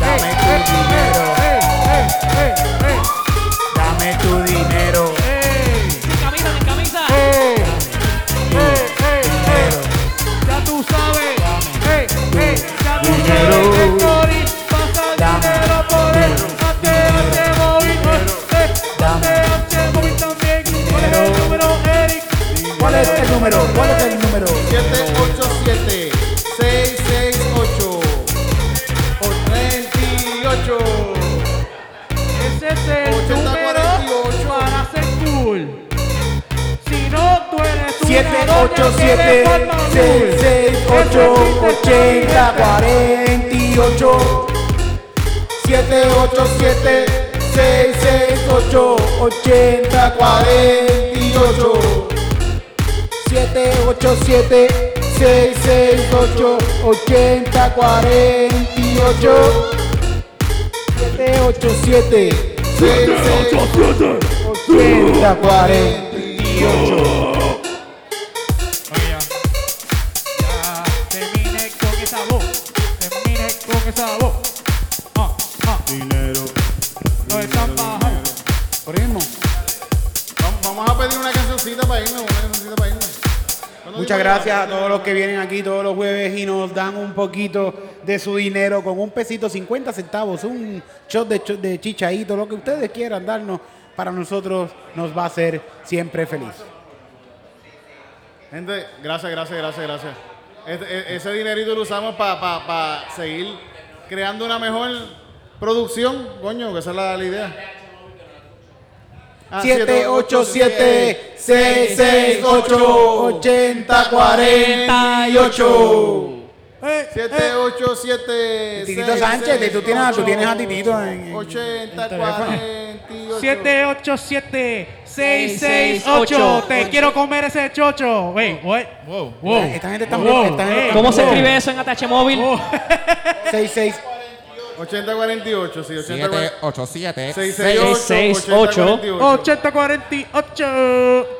Dame tu dinero. Dame tu dinero. ATH móvil también. ¿Cuál es el número, Eric? ¿Cuál es el número? ¿Cuál es el número? 787 668 38 Ese 7, 8, 7, 6, 6, 8, 80, 48. 7, 8, 7, 6, 6, 8, 80, 48. 7, 8, 7, 6, 6, 8, 80, 48. 7, 8, 7, 6, 6, 80, 48. Gracias a todos los que vienen aquí todos los jueves y nos dan un poquito de su dinero con un pesito 50 centavos, un shot de, de chichaíto, lo que ustedes quieran darnos, para nosotros nos va a hacer siempre feliz. Gente, gracias, gracias, gracias, gracias. Este- e- ese dinerito lo usamos para seguir creando una mejor producción, coño, que esa es la idea. Ah, 787 668 80 48 Eh, 787 Titito Sánchez, tú tienes, tú tienes a Titito en, en- 80 48 787 668 Te quiero comer ese chocho. Wey, wey. Wow. Wow. Esta gente está Wow. esta gente está- ¿Cómo se escribe eso en ATH móvil? Oh. 66 8048, sí, 8048. 787 668 8048.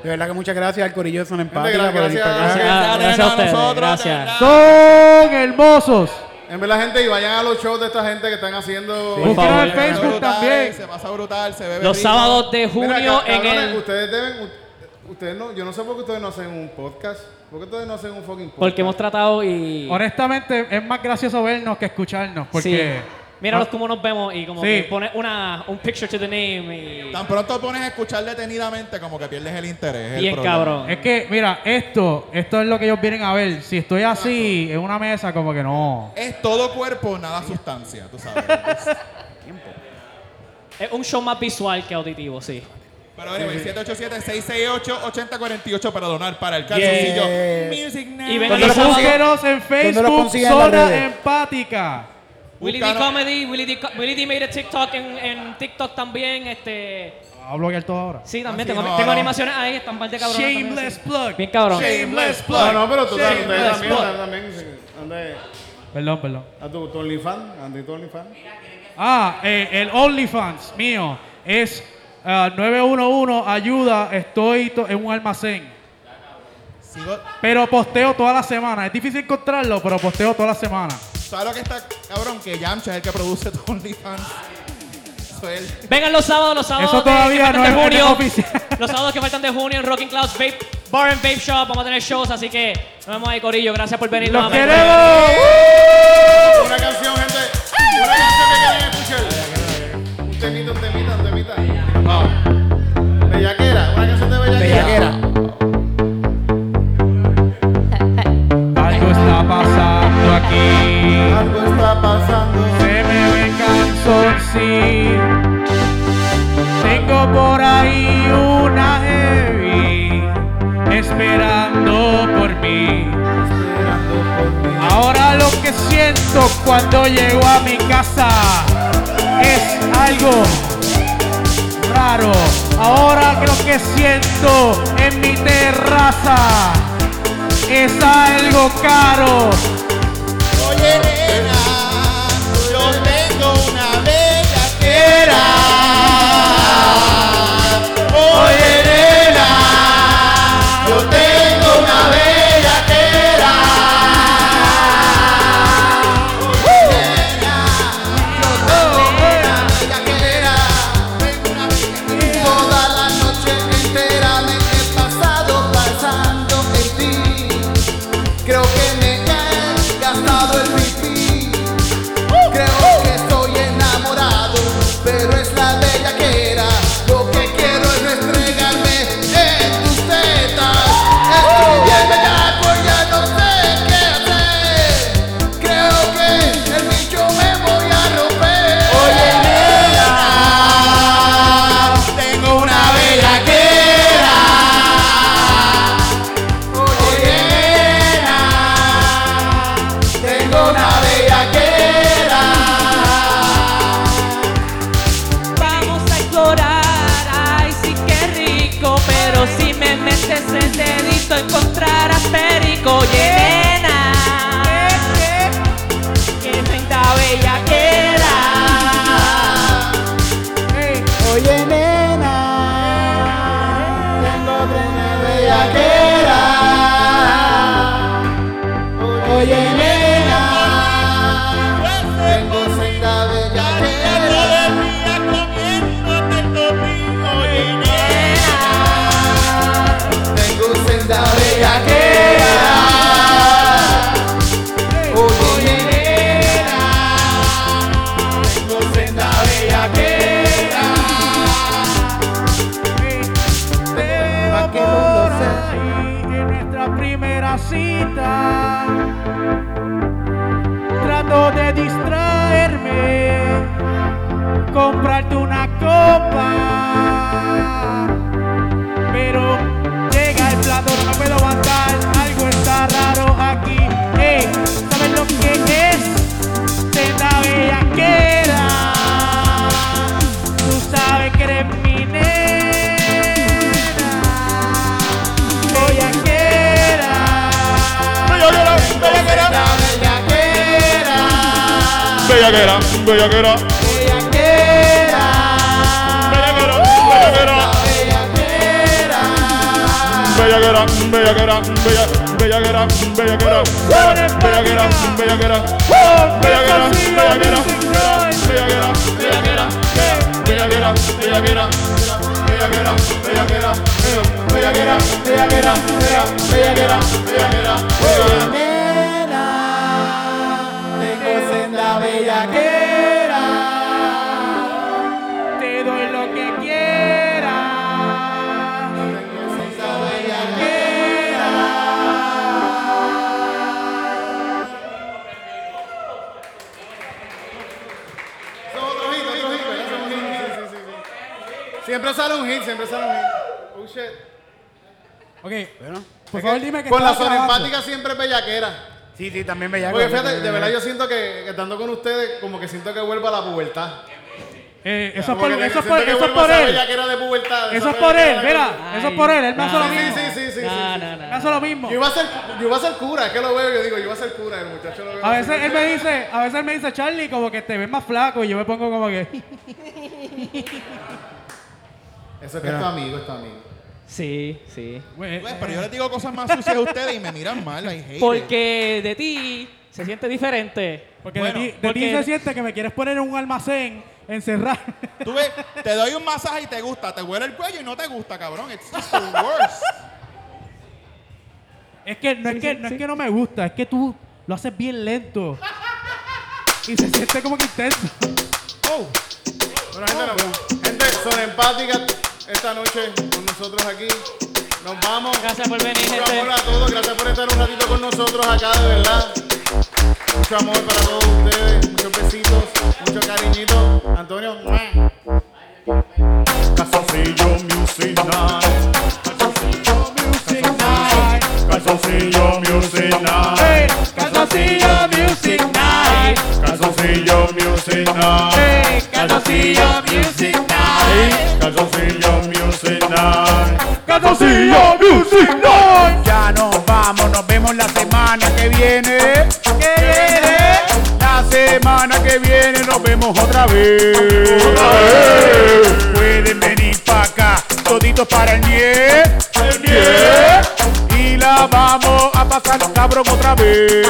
De verdad que muchas gracias al Corillo de Zona Empática por venir gracias. para acá. Gracias, gracias a ustedes. nosotros, Gracias. Son hermosos. En verdad, gente, y vayan a los shows de esta gente que están haciendo. Favor. en Facebook brutal, también. Se pasa brutal, se bebe Los rico. sábados de Mira, junio en cabrones, el... Ustedes deben. Ustedes no, yo no sé por qué ustedes no hacen un podcast. ¿Por qué ustedes no hacen un fucking podcast? Porque hemos tratado y... Honestamente, es más gracioso vernos que escucharnos. Porque. Sí. Míralos cómo nos vemos y como Sí. que pone una, un picture to the name y... Tan pronto pones a escuchar detenidamente como que pierdes el interés. es el Bien problema. cabrón. Es que, mira, esto, esto es lo que ellos vienen a ver. Si estoy así en una mesa, como que no. Es todo cuerpo, nada sustancia, tú sabes. Es un show más visual que auditivo, sí. Pero anyway, 787-668-8048 para donar para el calzoncillo Music Night. Y ven ¿Dónde lo los sábados- Búsquenos en ¿Dónde lo Facebook, consiguen en las Zona redes? Empática. Willy D. Comedy, Willy D, Co- Willy D made a TikTok en, en TikTok también, este... Voy a bloquear todo ahora. Sí, también Ah, sí, tengo, no, tengo no. animaciones ahí, están par de cabrones también, Shameless plug. Bien cabrón. Shameless plug. No, no, pero tú Shameless ustedes también, plug. ustedes también. sí. ¿Dónde? Perdón, perdón. ¿A tu, tu OnlyFans? ¿A tu OnlyFans? Ah, eh, el OnlyFans mío es ah, 911 ayuda, estoy to- en un almacén. Sigo- Pero posteo toda la semana. Es difícil encontrarlo, pero posteo toda la semana. ¿Sabes lo que está cabrón? Que Yamcha es el que produce tu OnlyFans. Él. Vengan los sábados, los sábados Eso de- todavía que no de no es junio. oficial. Los sábados que faltan de junio en Rocking Clouds Vape Bar and Vape Shop. Vamos a tener shows, así que nos vemos ahí, Corillo. Gracias por venir ¡Los nuevamente. queremos! Una canción, gente. Una canción que quieren escuchar. Un temita, un temita, un temita. Bellaquera. Una canción de bellaquera. Bellaquera. Algo está pasando. Se me ve canzoncillo. Tengo por ahí una heavy esperando por mí. Ahora lo que siento cuando llego a mi casa es algo raro. Ahora lo que siento en mi terraza es algo caro. Oye, comprarte una copa. Pero llega el plato, no puedo aguantar. Algo está raro aquí. Ey, ¿sabes lo que es? Senda bellaquera. Tú sabes que eres mi nena. Bellaquera. bellaquera, bellaquera. Bellaquera, bella get up, bella get up, bella, bella get up, bella get up, bella get up, bella get up, bella get up, bella get up, bella get up, bella get up, bella get up, bella get up, bella get up, bella get up, bella get up, bella get up, bella get up, bella get up, bella get up, bella get up, Siempre sale un hit, siempre sale un hit. Oh shit. Ok, por favor dime que Con la zona empática siempre es bellaquera. Sí, sí, también bellaco. Porque fíjate, de verdad yo siento que, que estando con ustedes, como que siento que vuelvo a la pubertad. Eh, eso es por, que eso por, eso por él. bellaquera de pubertad. Eso es por él, bellaquera mira, eso es por él, él me hace lo mismo. sí, sí, sí, sí, No, sí. no, no. Me hace lo mismo. Yo iba a ser, yo iba a ser cura, es que lo veo y yo digo, yo iba a ser cura, el muchacho lo veo. A veces él me dice, a veces él me dice, Charlie, como que te ves más flaco y yo me pongo como que. Eso es que es tu amigo, es tu amigo. Sí, sí. Pues, pero yo les digo cosas más sucias a ustedes y me miran mal. I hate it. Porque de ti se siente diferente. Porque Bueno, de ti, de porque- ti se siente que me quieres poner en un almacén, encerrar. Tú ves, te doy un masaje y te gusta, te huele el cuello y no te gusta, cabrón. It's just the worst. Es que no, Sí, es, que, sí, no sí. es que no me gusta, es que tú lo haces bien lento. Y se siente como que intenso. Oh. Bueno, gente, no- gente, son empáticas esta noche con nosotros aquí. Nos vamos. Gracias por venir, Mucho gente. amor a todos. Gracias por estar un ratito con nosotros acá, de verdad. Mucho amor para todos ustedes. Muchos besitos, mucho cariñito. Antonio. Calzoncillo Music Night. Calzoncillo Music Night. Calzoncillo Music Night. Calzoncillo Music Night. Hey, Calzoncillo Music Night night, calzoncillo music night, calzoncillo music. Ya nos vamos, nos vemos la semana que viene. La semana que viene nos vemos otra vez. Otra. Pueden venir para acá, toditos para el 10. El 10. Vamos a pasar otra vez.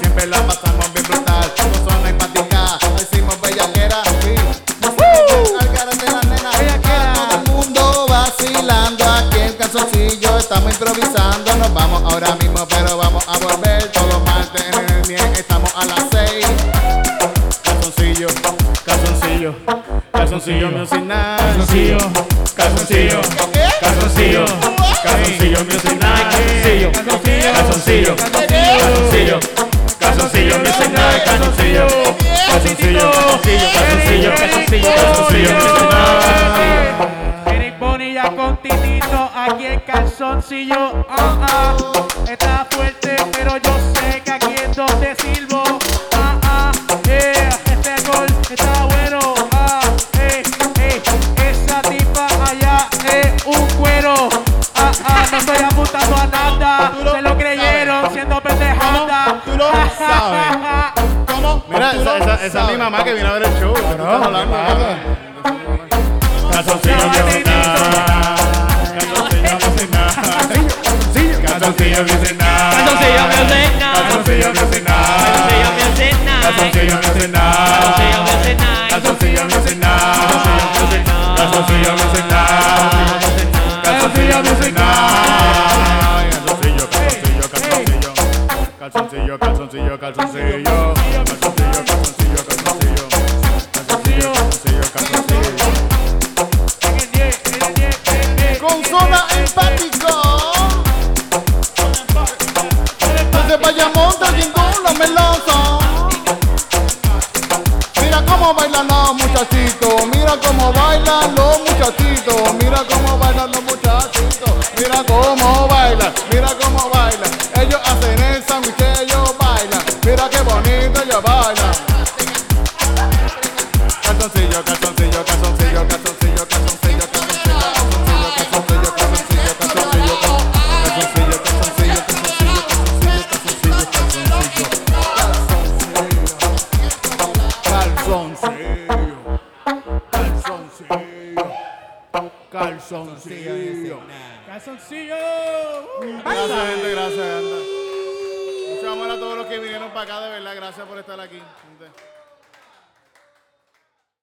Siempre la Estamos improvisando. Nos vamos ahora mismo, pero vamos a volver. Todos los martes en el miel. Estamos a las seis. Calzoncillo, calzoncillo, calzoncillo Music Night. Calzoncillo. Calzoncillo, calzoncillo, calzoncillo Music Night. Calzoncillo, calzoncillo, calzoncillo, calzoncillo Music Night. Calzoncillo, calzoncillo, calzoncillo, calzoncillo, calzoncillo aquí en calzoncillo. Ah, ah. Está fuerte, pero yo sé que aquí es donde silbo. Ah, ah. Este gol está bueno. Ah, eh, eh. Esa tipa allá es un cuero. Ah, ah. No estoy apuntando a nada. Se lo creyeron sabes. siendo pendejada. Tú lo sabes. ¿Cómo? Mira, esa, lo esa, esa es mi mamá que viene a ver el show. ¿De qué tú estás hablando? Calzoncillo music night. Calzoncillo music night. Calzoncillo music night. Calzoncillo music night. Calzoncillo music night. Calzoncillo music night. Calzoncillo music night. Calzoncillo, calzoncillo, calzoncillo, calzoncillo, calzoncillo, calzoncillo.